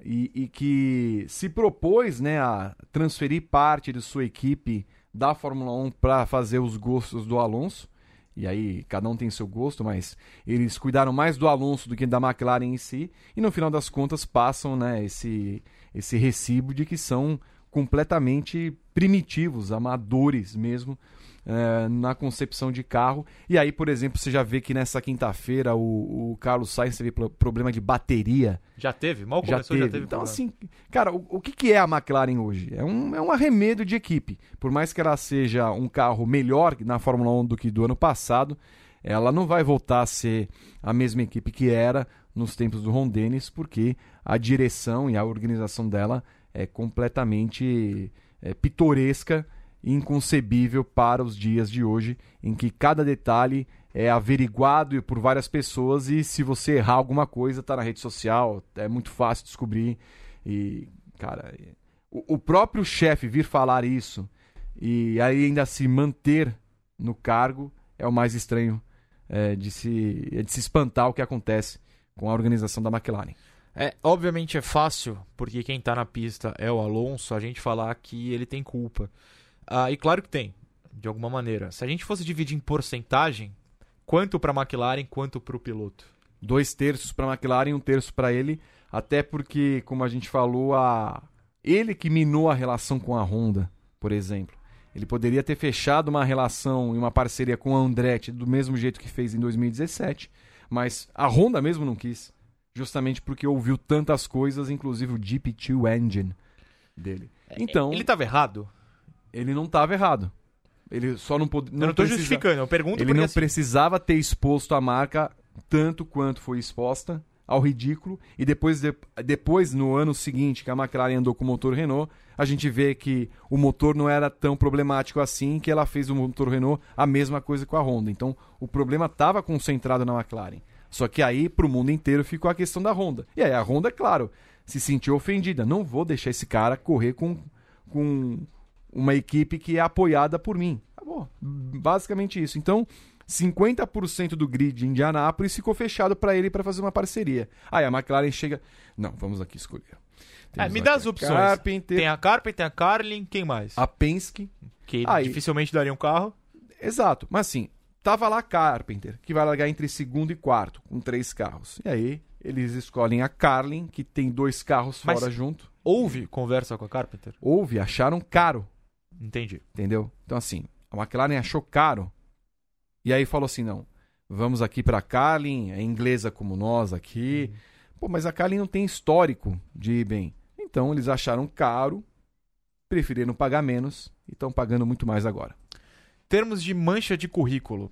e, e, que se propôs né, a transferir parte de sua equipe da Fórmula 1 para fazer os gostos do Alonso. E aí, cada um tem seu gosto, mas eles cuidaram mais do Alonso do que da McLaren em si. E no final das contas, passam né, esse, esse recibo de que são completamente primitivos, amadores mesmo, é, na concepção de carro. E aí, por exemplo, você já vê que nessa quinta-feira o, o, Carlos Sainz teve problema de bateria. Já teve? Mal começou, já teve. Já teve então, assim, cara, o, o que, que é a McLaren hoje? É um, é um arremedo de equipe. Por mais que ela seja um carro melhor na Fórmula 1 do que do ano passado, ela não vai voltar a ser a mesma equipe que era nos tempos do Ron Dennis, porque a direção e a organização dela é completamente é, pitoresca e inconcebível para os dias de hoje, em que cada detalhe é averiguado por várias pessoas e se você errar alguma coisa, está na rede social, é muito fácil descobrir. E, cara, o, o próprio chefe vir falar isso e aí ainda se manter no cargo é o mais estranho é, de, se, é de se espantar o que acontece com a organização da McLaren. É, obviamente é fácil, porque quem tá na pista é o Alonso, a gente falar que ele tem culpa. Ah, e claro que tem, de alguma maneira. Se a gente fosse dividir em porcentagem, quanto para McLaren, quanto para o piloto? Dois terços para McLaren, um terço para ele, até porque, como a gente falou, a... ele que minou a relação com a Honda, por exemplo. Ele poderia ter fechado uma relação e uma parceria com a Andretti do mesmo jeito que fez em 2017, mas a Honda mesmo não quis justamente porque ouviu tantas coisas, inclusive o GP2 Engine dele. É, então, ele estava errado? Ele não estava errado. Ele só não podia. Eu não estou justificando, eu pergunto Ele não assim... precisava ter exposto a marca tanto quanto foi exposta ao ridículo. E depois, de, depois, no ano seguinte, que a McLaren andou com o motor Renault, a gente vê que o motor não era tão problemático assim, que ela fez o motor Renault a mesma coisa com a Honda. Então, o problema estava concentrado na McLaren. Só que aí, para o mundo inteiro, ficou a questão da Honda. E aí, a Honda, é claro, se sentiu ofendida. Não vou deixar esse cara correr com, com uma equipe que é apoiada por mim. Acabou. Basicamente isso. Então, 50% do grid de Indianápolis ficou fechado para ele para fazer uma parceria. Aí a McLaren chega. Não, vamos aqui escolher. É, me dá as opções. Carpenter, tem a Carpenter, tem a Carlin, quem mais? A Penske. Que aí, dificilmente daria um carro. Exato. Mas assim, Tava lá Carpenter, que vai largar entre segundo e quarto, com três carros. E aí, eles escolhem a Carlin, que tem dois carros Mas fora junto. Houve conversa com a Carpenter? Houve, acharam caro. Entendi. Entendeu? Então, assim, a McLaren achou caro. E aí falou assim: não, vamos aqui para a Carlin, é inglesa como nós aqui. Uhum. Pô, mas a Carlin não tem histórico de ir bem. Então, eles acharam caro, preferiram pagar menos e estão pagando muito mais agora termos de mancha de currículo,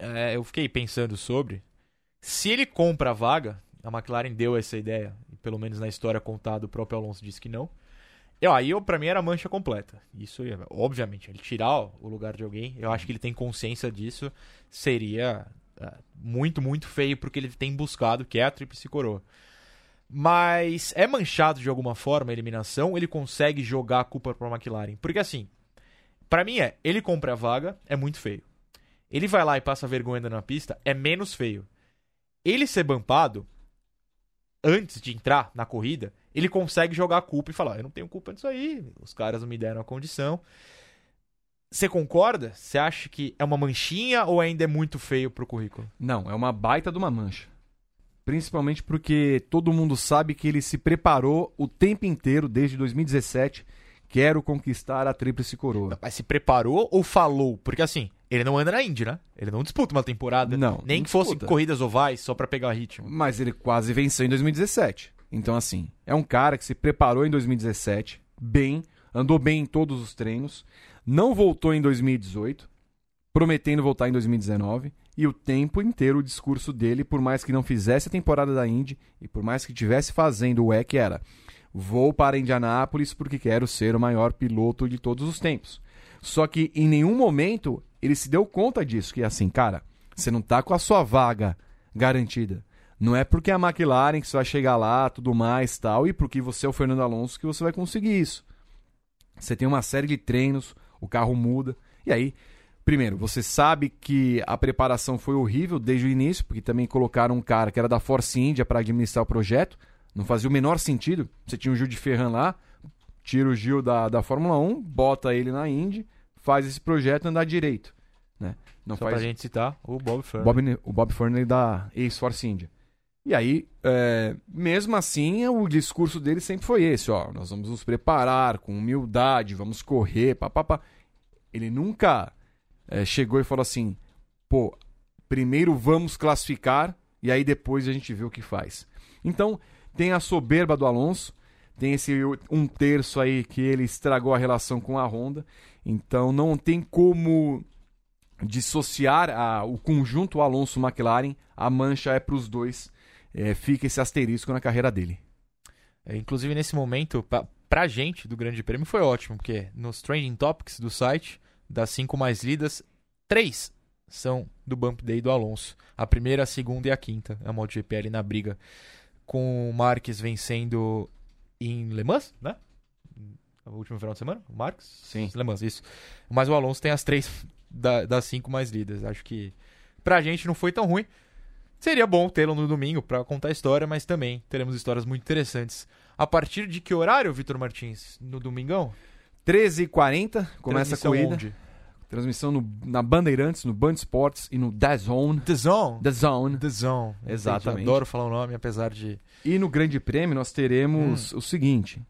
é, eu fiquei pensando sobre. Se ele compra a vaga, a McLaren deu essa ideia, pelo menos na história contada, o próprio Alonso disse que não. Eu, aí, eu, pra mim, era mancha completa. Isso, obviamente, ele tirar o lugar de alguém, eu acho que ele tem consciência disso, seria uh, muito, muito feio porque ele tem buscado, que é a Tríplice Coroa. Mas é manchado de alguma forma a eliminação, ele consegue jogar a culpa pra McLaren. Porque assim, para mim é, ele compra a vaga, é muito feio. Ele vai lá e passa vergonha na pista, é menos feio. Ele ser bampado, antes de entrar na corrida, ele consegue jogar a culpa e falar: Eu não tenho culpa disso aí, os caras não me deram a condição. Você concorda? Você acha que é uma manchinha ou ainda é muito feio pro currículo? Não, é uma baita de uma mancha. Principalmente porque todo mundo sabe que ele se preparou o tempo inteiro, desde 2017, quero conquistar a Tríplice Coroa. Mas se preparou ou falou? Porque assim, ele não anda na Indy, né? Ele não disputa uma temporada. Não, Nem não que fosse corridas ovais só pra pegar ritmo. Mas ele quase venceu em 2017. Então, assim, é um cara que se preparou em 2017, bem, andou bem em todos os treinos, não voltou em 2018, prometendo voltar em 2019, e o tempo inteiro o discurso dele, por mais que não fizesse a temporada da Indy, e por mais que estivesse fazendo o EC, era: vou para Indianápolis porque quero ser o maior piloto de todos os tempos. Só que em nenhum momento ele se deu conta disso, que é assim, cara, você não tá com a sua vaga garantida. Não é porque é a McLaren que você vai chegar lá, tudo mais, tal, e porque você é o Fernando Alonso que você vai conseguir isso. Você tem uma série de treinos, o carro muda, e aí, primeiro, você sabe que a preparação foi horrível desde o início, porque também colocaram um cara que era da Force India para administrar o projeto, não fazia o menor sentido. Você tinha o Gil de Ferran lá, tira o Gil da, da Fórmula 1, bota ele na Indy, faz esse projeto andar direito. Né? Não Só faz pra gente citar o Bob Furner. Bob, o Bob Furnley da ex-Force India. E aí, é, mesmo assim, o discurso dele sempre foi esse, ó, nós vamos nos preparar com humildade, vamos correr, papapá. Ele nunca é, chegou e falou assim, pô, primeiro vamos classificar e aí depois a gente vê o que faz. Então, tem a soberba do Alonso, tem esse um terço aí que ele estragou a relação com a Honda, então não tem como dissociar a- o conjunto Alonso-McLaren, a mancha é para os dois. É, fica esse asterisco na carreira dele. É, inclusive, nesse momento, pra, pra gente do Grande Prêmio foi ótimo, porque nos Trending Topics do site, das cinco mais lidas, três são do Bump Day do Alonso. A primeira, a segunda e a quinta. A MotoGP ali na briga. Com o Marques vencendo em Le Mans, né? O último final de semana? O Marques? Sim. Le Mans, isso. Mas o Alonso tem as três da- das cinco mais lidas. Acho que pra gente não foi tão ruim. Seria bom tê-lo no domingo pra contar a história, mas também teremos histórias muito interessantes. A partir de que horário, Vitor Martins? No domingão? 13h40 começa a corrida. onde? Transmissão no- na Bandeirantes, no Band Sports e no DAZN. The Zone. The Zone. The Zone. Exatamente. Adoro falar o nome, apesar de... E no Grande Prêmio nós teremos o seguinte.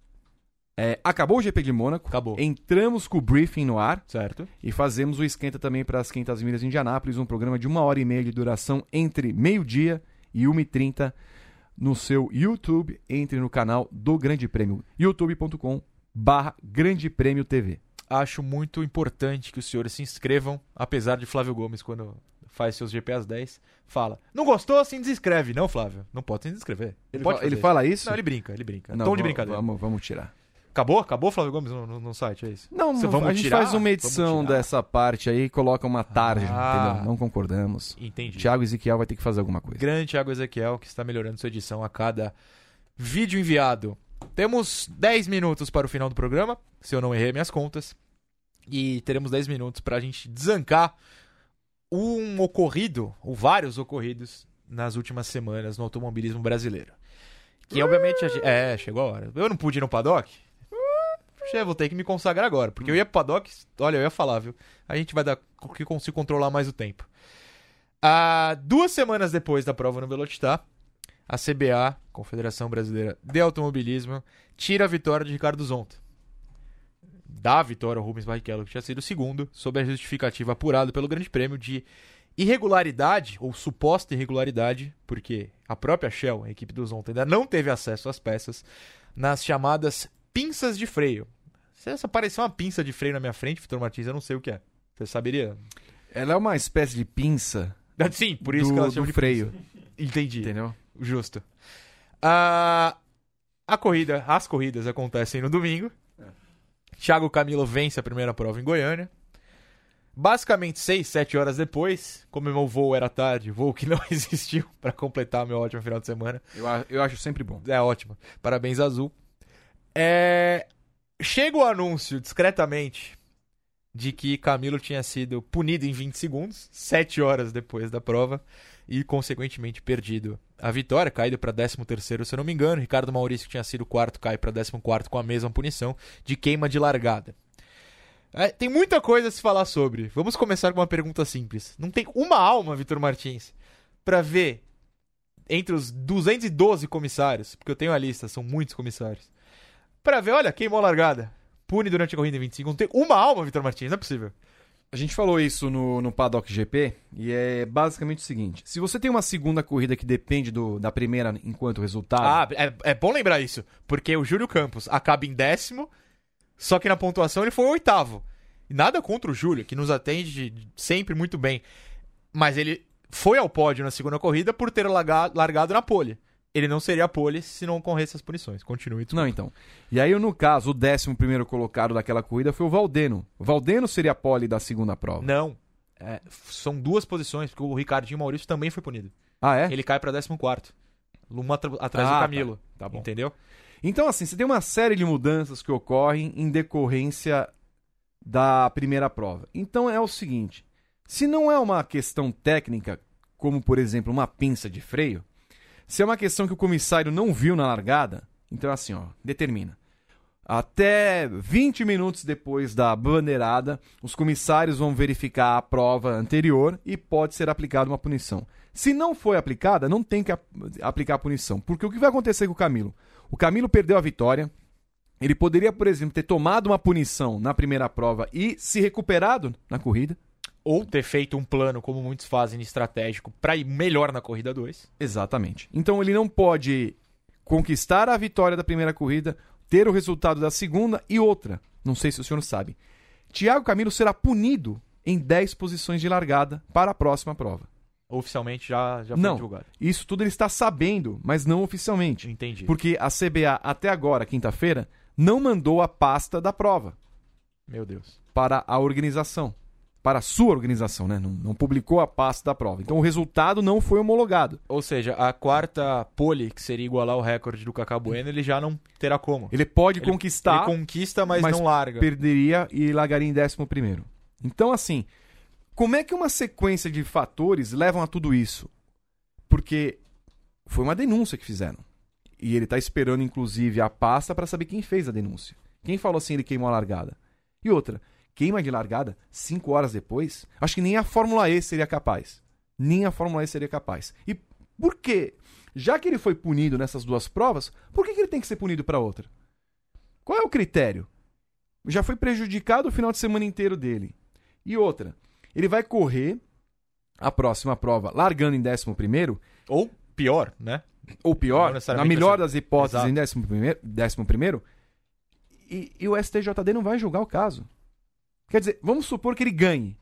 é, acabou o GP de Mônaco. Acabou. Entramos com o briefing no ar. Certo? E fazemos o esquenta também para as 500 milhas de Indianápolis, um programa de uma hora e meia de duração entre meio-dia e 1h30 no seu YouTube. Entre no canal do Grande Prêmio, youtube.com barra Grande Prêmio TV. Acho muito importante que os senhores se inscrevam, apesar de Flávio Gomes, quando faz seus GP às 10, fala, não gostou, se desinscreve. Não, Flávio, não pode se inscrever. Ele, pode fa- ele fala isso? Não, ele brinca, ele brinca. Não, Tom de brincadeira. Vamos, vamos tirar. Acabou? Acabou, Flávio Gomes, no, no- no site, é isso? Não, Cê- a vamos gente tirar? faz uma edição dessa parte aí e coloca uma tarde, Ah. entendeu? Não concordamos. Entendi. Thiago Ezequiel vai ter que fazer alguma coisa. Grande Thiago Ezequiel, que está melhorando sua edição a cada vídeo enviado. Temos 10 minutos para o final do programa, se eu não errei minhas contas. E teremos 10 minutos para a gente desancar um ocorrido, ou vários ocorridos, nas últimas semanas no automobilismo brasileiro. Que obviamente. Gente... É, chegou a hora. Eu não pude ir no paddock? Já vou ter que me consagrar agora. Porque eu ia pro paddock, olha, eu ia falar, viu? A gente vai dar que consigo controlar mais o tempo. Ah, duas semanas depois da prova no Velocitar, a CBA, Confederação Brasileira de Automobilismo, tira a vitória de Ricardo Zonta. Dá a vitória ao Rubens Barrichello, que tinha sido o segundo, sob a justificativa apurada pelo Grande Prêmio de irregularidade, ou suposta irregularidade, porque a própria Shell, a equipe do Zonta, ainda não teve acesso às peças, nas chamadas pinças de freio. Se essa aparecer uma pinça de freio na minha frente, Vitor Martins, eu não sei o que é. Você saberia? Ela é uma espécie de pinça Sim, por isso do, que ela do chama de freio, Entendi. entendeu? Justo. Ah, a corrida, as corridas acontecem no domingo. Thiago Camilo vence a primeira prova em Goiânia. Basicamente, 6, 7 horas depois, como meu voo era tarde, voo que não existiu pra completar meu ótimo final de semana. Eu, a- eu acho sempre bom. É ótimo. Parabéns, Azul. É... Chega o anúncio, discretamente, de que Camilo tinha sido punido em 20 segundos, 7 horas depois da prova, e, consequentemente, perdido a vitória, caído para 13º, se eu não me engano. Ricardo Maurício, que tinha sido quarto, cai para 14º com a mesma punição de queima de largada. É, tem muita coisa a se falar sobre. Vamos começar com uma pergunta simples. Não tem uma alma, Vitor Martins, para ver entre os 212 comissários, porque eu tenho a lista, são muitos comissários, para ver, olha, queimou a largada. Pune durante a corrida em 25. Não tem uma alma, Vitor Martins, não é possível. A gente falou isso no, no Paddock GP e é basicamente o seguinte: se você tem uma segunda corrida que depende do, da primeira enquanto resultado, Ah, é, é bom lembrar isso, porque o Júlio Campos acaba em décimo, só que na pontuação ele foi oitavo. Nada contra o Júlio, que nos atende sempre muito bem. Mas ele foi ao pódio na segunda corrida por ter larga- largado na pole. Ele não seria pole se não ocorresse as punições. Continue. desculpa. Não, então. E aí, no caso, o 11 primeiro colocado daquela corrida foi o Valdeno. O Valdeno seria pole da segunda prova. Não. É, são duas posições, porque o Ricardinho Maurício também foi punido. Ah, é? Ele cai pra 14. Uma atra- atrás Ah, do tá. Camilo. Tá bom. Entendeu? Então, assim, você tem uma série de mudanças que ocorrem em decorrência da primeira prova. Então é o seguinte: se não é uma questão técnica, como por exemplo uma pinça de freio, se é uma questão que o comissário não viu na largada, então é assim, ó, determina. Até 20 minutos depois da bandeirada, os comissários vão verificar a prova anterior e pode ser aplicada uma punição. Se não foi aplicada, não tem que ap- aplicar a punição. Porque o que vai acontecer com o Camilo? O Camilo perdeu a vitória. Ele poderia, por exemplo, ter tomado uma punição na primeira prova e se recuperado na corrida. Ou ter feito um plano, como muitos fazem, estratégico, pra ir melhor na corrida 2. Exatamente. Então ele não pode conquistar a vitória da primeira corrida, ter o resultado da segunda e outra. Não sei se o senhor sabe. Thiago Camilo será punido em 10 posições de largada para a próxima prova. Oficialmente já, já foi Não. divulgado. Isso tudo ele está sabendo, mas não oficialmente. Entendi. Porque a CBA, até agora, quinta-feira, não mandou a pasta da prova Meu Deus. para a organização. Para a sua organização, né? Não, não publicou a pasta da prova. Então o resultado não foi homologado. Ou seja, a quarta pole, que seria igualar o recorde do Cacá Bueno, ele já não terá como. Ele pode Ele- conquistar, Ele conquista, mas, mas não larga. perderia e largaria em décimo primeiro. Então, assim, como é que uma sequência de fatores levam a tudo isso? Porque foi uma denúncia que fizeram. E ele tá esperando, inclusive, a pasta para saber quem fez a denúncia. Quem falou assim ele queimou a largada? E outra, queima de largada cinco horas depois? Acho que nem a Fórmula E seria capaz. Nem a Fórmula E seria capaz. E por quê? Já que ele foi punido nessas duas provas, por que, que ele tem que ser punido para outra? Qual é o critério? Já foi prejudicado o final de semana inteiro dele. E outra, ele vai correr a próxima prova largando em décimo primeiro, Ou pior, né? ou pior, na melhor assim. das hipóteses, Exato. em décimo primeiro, décimo primeiro e, e o STJD não vai julgar o caso. Quer dizer, vamos supor que ele ganhe.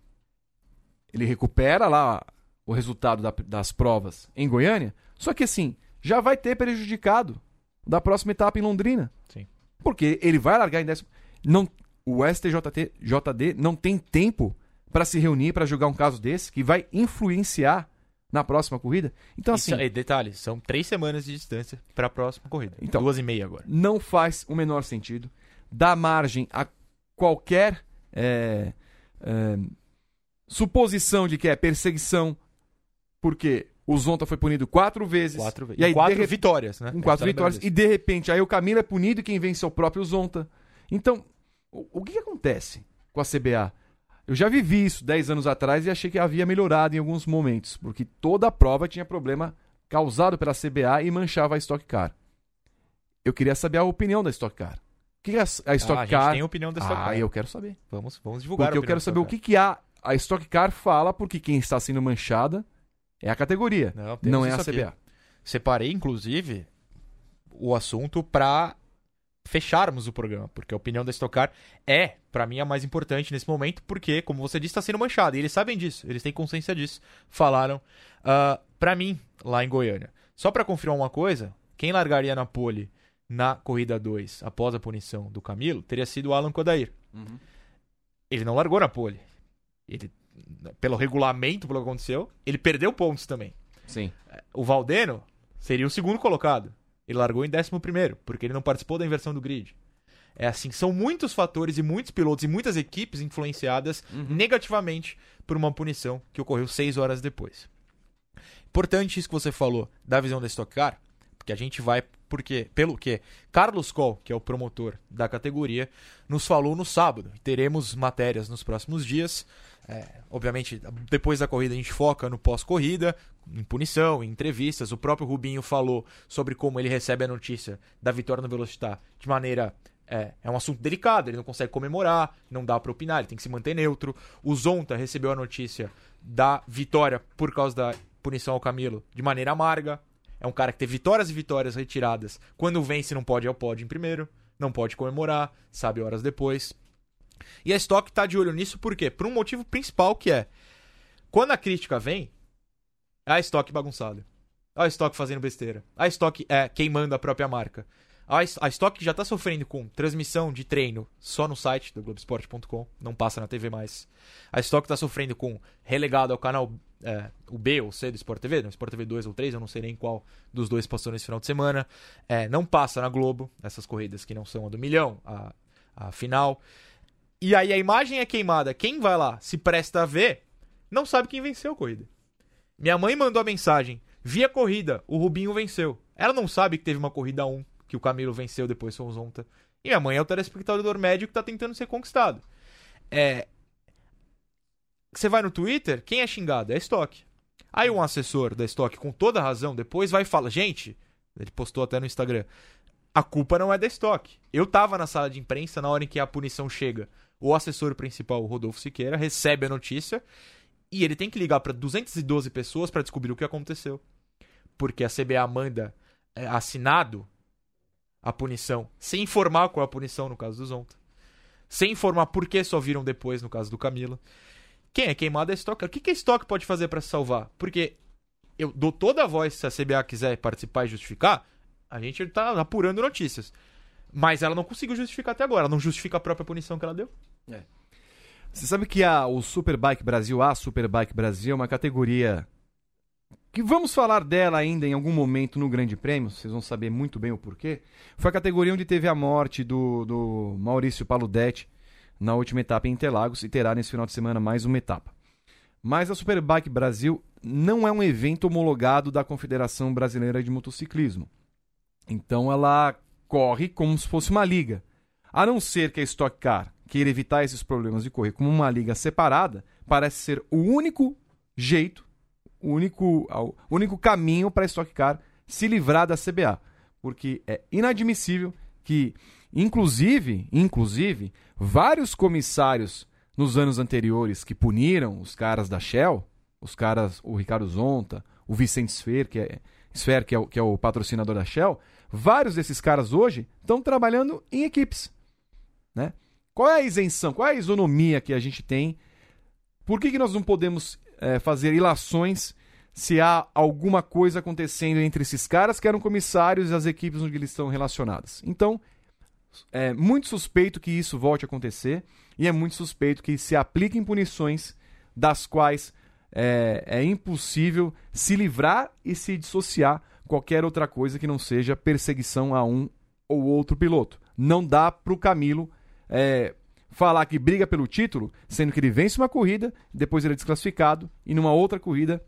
Ele recupera lá o resultado da- das provas em Goiânia, só que assim, já vai ter prejudicado da próxima etapa em Londrina. Sim. Porque ele vai largar em décimo. Não, o STJD JD não tem tempo para se reunir para julgar um caso desse que vai influenciar na próxima corrida. Então, assim, e detalhe, são três semanas de distância pra próxima corrida. Então- Duas e meia agora. não faz o menor sentido. Dá margem a qualquer é, é, suposição de que é perseguição, porque o Zonta foi punido quatro vezes. Quatro vezes. E aí, quatro de vitórias, né? com quatro tá vitórias. E de repente, aí o Camilo é punido e quem vence é o próprio Zonta. Então, o, o que, que acontece com a CBA? Eu já vivi isso 10 anos atrás e achei que havia melhorado em alguns momentos, porque toda a prova tinha problema causado pela CBA e manchava a Stock Car. Eu queria saber a opinião da Stock Car. Que que a, a disso. Ah, Stock a gente Car. tem a opinião da Stock ah, Car. eu quero saber. Vamos, vamos divulgar Porque eu quero saber o que, que a, a Stock Car fala, porque quem está sendo manchada é a categoria, Não, não é a isso aqui. CBA. Separei, inclusive, o assunto pra fecharmos o programa, porque a opinião da Stock Car é, pra mim, a mais importante nesse momento, porque, como você disse, está sendo manchada. E eles sabem disso, eles têm consciência disso. Falaram ah, pra mim, lá em Goiânia. Só pra confirmar uma coisa, quem largaria na pole na corrida 2, após a punição do Camilo, teria sido o Alan Kodair. Ele não largou na pole. Ele, pelo regulamento, pelo que aconteceu, ele perdeu pontos também. Sim. O Valdeno seria o segundo colocado. Ele largou em 11 primeiro, porque ele não participou da inversão do grid. É assim, são muitos fatores e muitos pilotos e muitas equipes influenciadas negativamente por uma punição que ocorreu seis horas depois. Importante isso que você falou da visão da Stock Car, porque a gente vai porque pelo que Carlos Coll, que é o promotor da categoria, nos falou no sábado. Teremos matérias nos próximos dias. É, obviamente, depois da corrida a gente foca no pós-corrida, em punição, em entrevistas. O próprio Rubinho falou sobre como ele recebe a notícia da vitória no Velocitar de maneira é, é um assunto delicado, ele não consegue comemorar, não dá pra opinar, ele tem que se manter neutro. O Zonta recebeu a notícia da vitória por causa da punição ao Camilo de maneira amarga. É um cara que teve vitórias e vitórias retiradas. Quando vence, não pode ir ao pódio em primeiro, não pode comemorar, sabe horas depois. E a Stock tá de olho nisso por quê? Por um motivo principal que é quando a crítica vem, é a Stock bagunçada. A Stock fazendo besteira. A Stock é queimando a própria marca. A, Stock já tá sofrendo com transmissão de treino só no site do Globoesporte.com, não passa na TV mais. A Stock tá sofrendo com relegado ao canal é, o B ou C do Sport TV, no Sport TV 2 ou 3, eu não sei nem qual dos dois passou nesse final de semana. É, não passa na Globo, essas corridas que não são a do milhão, a, a final. E aí a imagem é queimada. Quem vai lá, se presta a ver, não sabe quem venceu a corrida. Minha mãe mandou a mensagem: vi a corrida, o Rubinho venceu. Ela não sabe que teve uma corrida 1 que o Camilo venceu depois com o Zonta. E minha mãe é o telespectador médio que tá tentando ser conquistado. É. Você vai no Twitter, quem é xingado? É a Stock. Aí um assessor da Stock, com toda razão, depois vai e fala: gente, ele postou até no Instagram. A culpa não é da Stock. Eu tava na sala de imprensa na hora em que a punição chega. O assessor principal, o Rodolfo Siqueira, recebe a notícia e ele tem que ligar para 212 pessoas para descobrir o que aconteceu. Porque a CBA manda é, assinado a punição, sem informar qual é a punição no caso do Zonta. Sem informar por que só viram depois no caso do Camilo. Quem é queimado é Stock. O que, que a Stock pode fazer para se salvar? Porque eu dou toda a voz se a CBA quiser participar e justificar, a gente tá apurando notícias. Mas ela não conseguiu justificar até agora. Ela não justifica a própria punição que ela deu. Você sabe que a, o Superbike Brasil, a Superbike Brasil, é uma categoria que vamos falar dela ainda em algum momento no Grande Prêmio, vocês vão saber muito bem o porquê. Foi a categoria onde teve a morte do, do Maurício Paludetti na última etapa em Interlagos e terá nesse final de semana mais uma etapa. Mas a Superbike Brasil não é um evento homologado da Confederação Brasileira de Motociclismo. Então ela corre como se fosse uma liga. A não ser que a Stock Car queira evitar esses problemas de correr como uma liga separada, parece ser o único jeito, o único, o único caminho para a Stock Car se livrar da CBA. Porque é inadmissível que, inclusive, inclusive, vários comissários nos anos anteriores que puniram os caras da Shell, os caras, o Ricardo Zonta, o Vicente Sfer, que é, Sfer, que é, o, que é o patrocinador da Shell, vários desses caras hoje estão trabalhando em equipes. Né? Qual é a isenção? Qual é a isonomia que a gente tem? Por que, que nós não podemos é, fazer ilações se há alguma coisa acontecendo entre esses caras que eram comissários e as equipes onde eles estão relacionadas? Então, é muito suspeito que isso volte a acontecer e é muito suspeito que se apliquem punições das quais é, é impossível se livrar e se dissociar qualquer outra coisa que não seja perseguição a um ou outro piloto. Não dá para o Camilo é, falar que briga pelo título, sendo que ele vence uma corrida, depois ele é desclassificado e numa outra corrida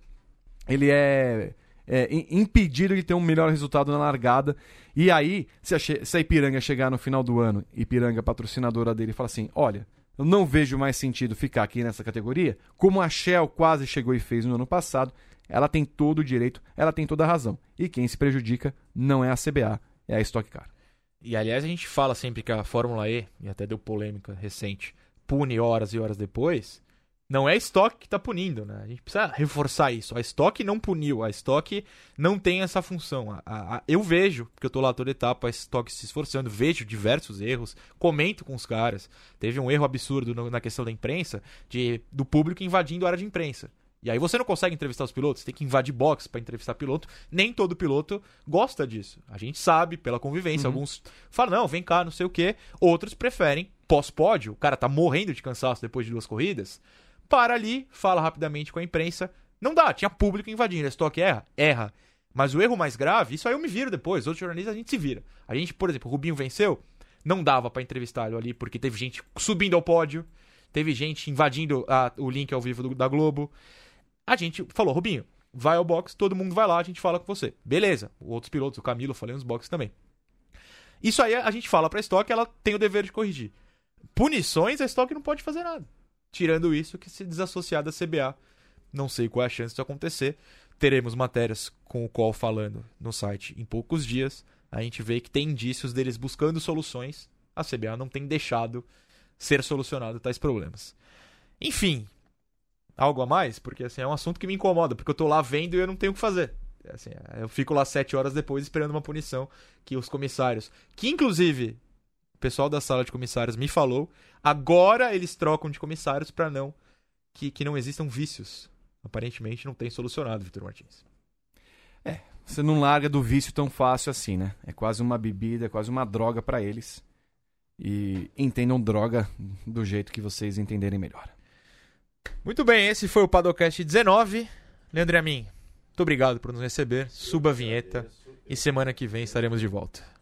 ele é, é impedido de ter um melhor resultado na largada. E aí, se a, se a Ipiranga chegar no final do ano, Ipiranga patrocinadora dele, fala assim: olha, eu não vejo mais sentido ficar aqui nessa categoria, como a Shell quase chegou e fez no ano passado, ela tem todo o direito, ela tem toda a razão. E quem se prejudica não é a CBA, é a Stock Car. E aliás, a gente fala sempre que a Fórmula E, e até deu polêmica recente, pune horas e horas depois. Não é a Stock que está punindo, né? A gente precisa reforçar isso. A Stock não puniu, a Stock não tem essa função. A, a, a, eu vejo, porque eu estou lá toda etapa, a Stock se esforçando, vejo diversos erros, comento com os caras. Teve um erro absurdo no, na questão da imprensa, de, do público invadindo a área de imprensa. E aí você não consegue entrevistar os pilotos, tem que invadir box para entrevistar piloto. Nem todo piloto gosta disso. A gente sabe pela convivência. Uhum. Alguns falam, não, vem cá, não sei o quê. Outros preferem pós-pódio. O cara tá morrendo de cansaço depois de duas corridas. Para ali, fala rapidamente com a imprensa. Não dá, tinha público invadindo. A estoque erra? Erra. Mas o erro mais grave, isso aí eu me viro depois. Outros jornalistas a gente se vira. A gente, por exemplo, o Rubinho venceu, não dava para entrevistá-lo ali, porque teve gente subindo ao pódio, teve gente invadindo a, o link ao vivo do, da Globo. A gente falou, Rubinho, vai ao box, todo mundo vai lá, a gente fala com você. Beleza. Outros pilotos, o Camilo, falei nos boxes também. Isso aí a gente fala pra estoque, ela tem o dever de corrigir. Punições, a estoque não pode fazer nada. Tirando isso, que se desassociar da CBA. Não sei qual é a chance disso acontecer. Teremos matérias com o qual falando no site em poucos dias. A gente vê que tem indícios deles buscando soluções. A CBA não tem deixado ser solucionado tais problemas. Enfim, algo a mais? Porque assim, é um assunto que me incomoda, porque eu tô lá vendo e eu não tenho o que fazer. Assim, eu fico lá sete horas depois esperando uma punição que os comissários, que inclusive o pessoal da sala de comissários me falou, agora eles trocam de comissários para não que, que não existam vícios. Aparentemente não tem solucionado, Vitor Martins. É, você não larga do vício tão fácil assim, né? É quase uma bebida, é quase uma droga para eles. E entendam droga do jeito que vocês entenderem melhor. Muito bem, esse foi o Padocast 19. Leandro Amin, muito obrigado por nos receber. Suba a vinheta e semana que vem estaremos de volta.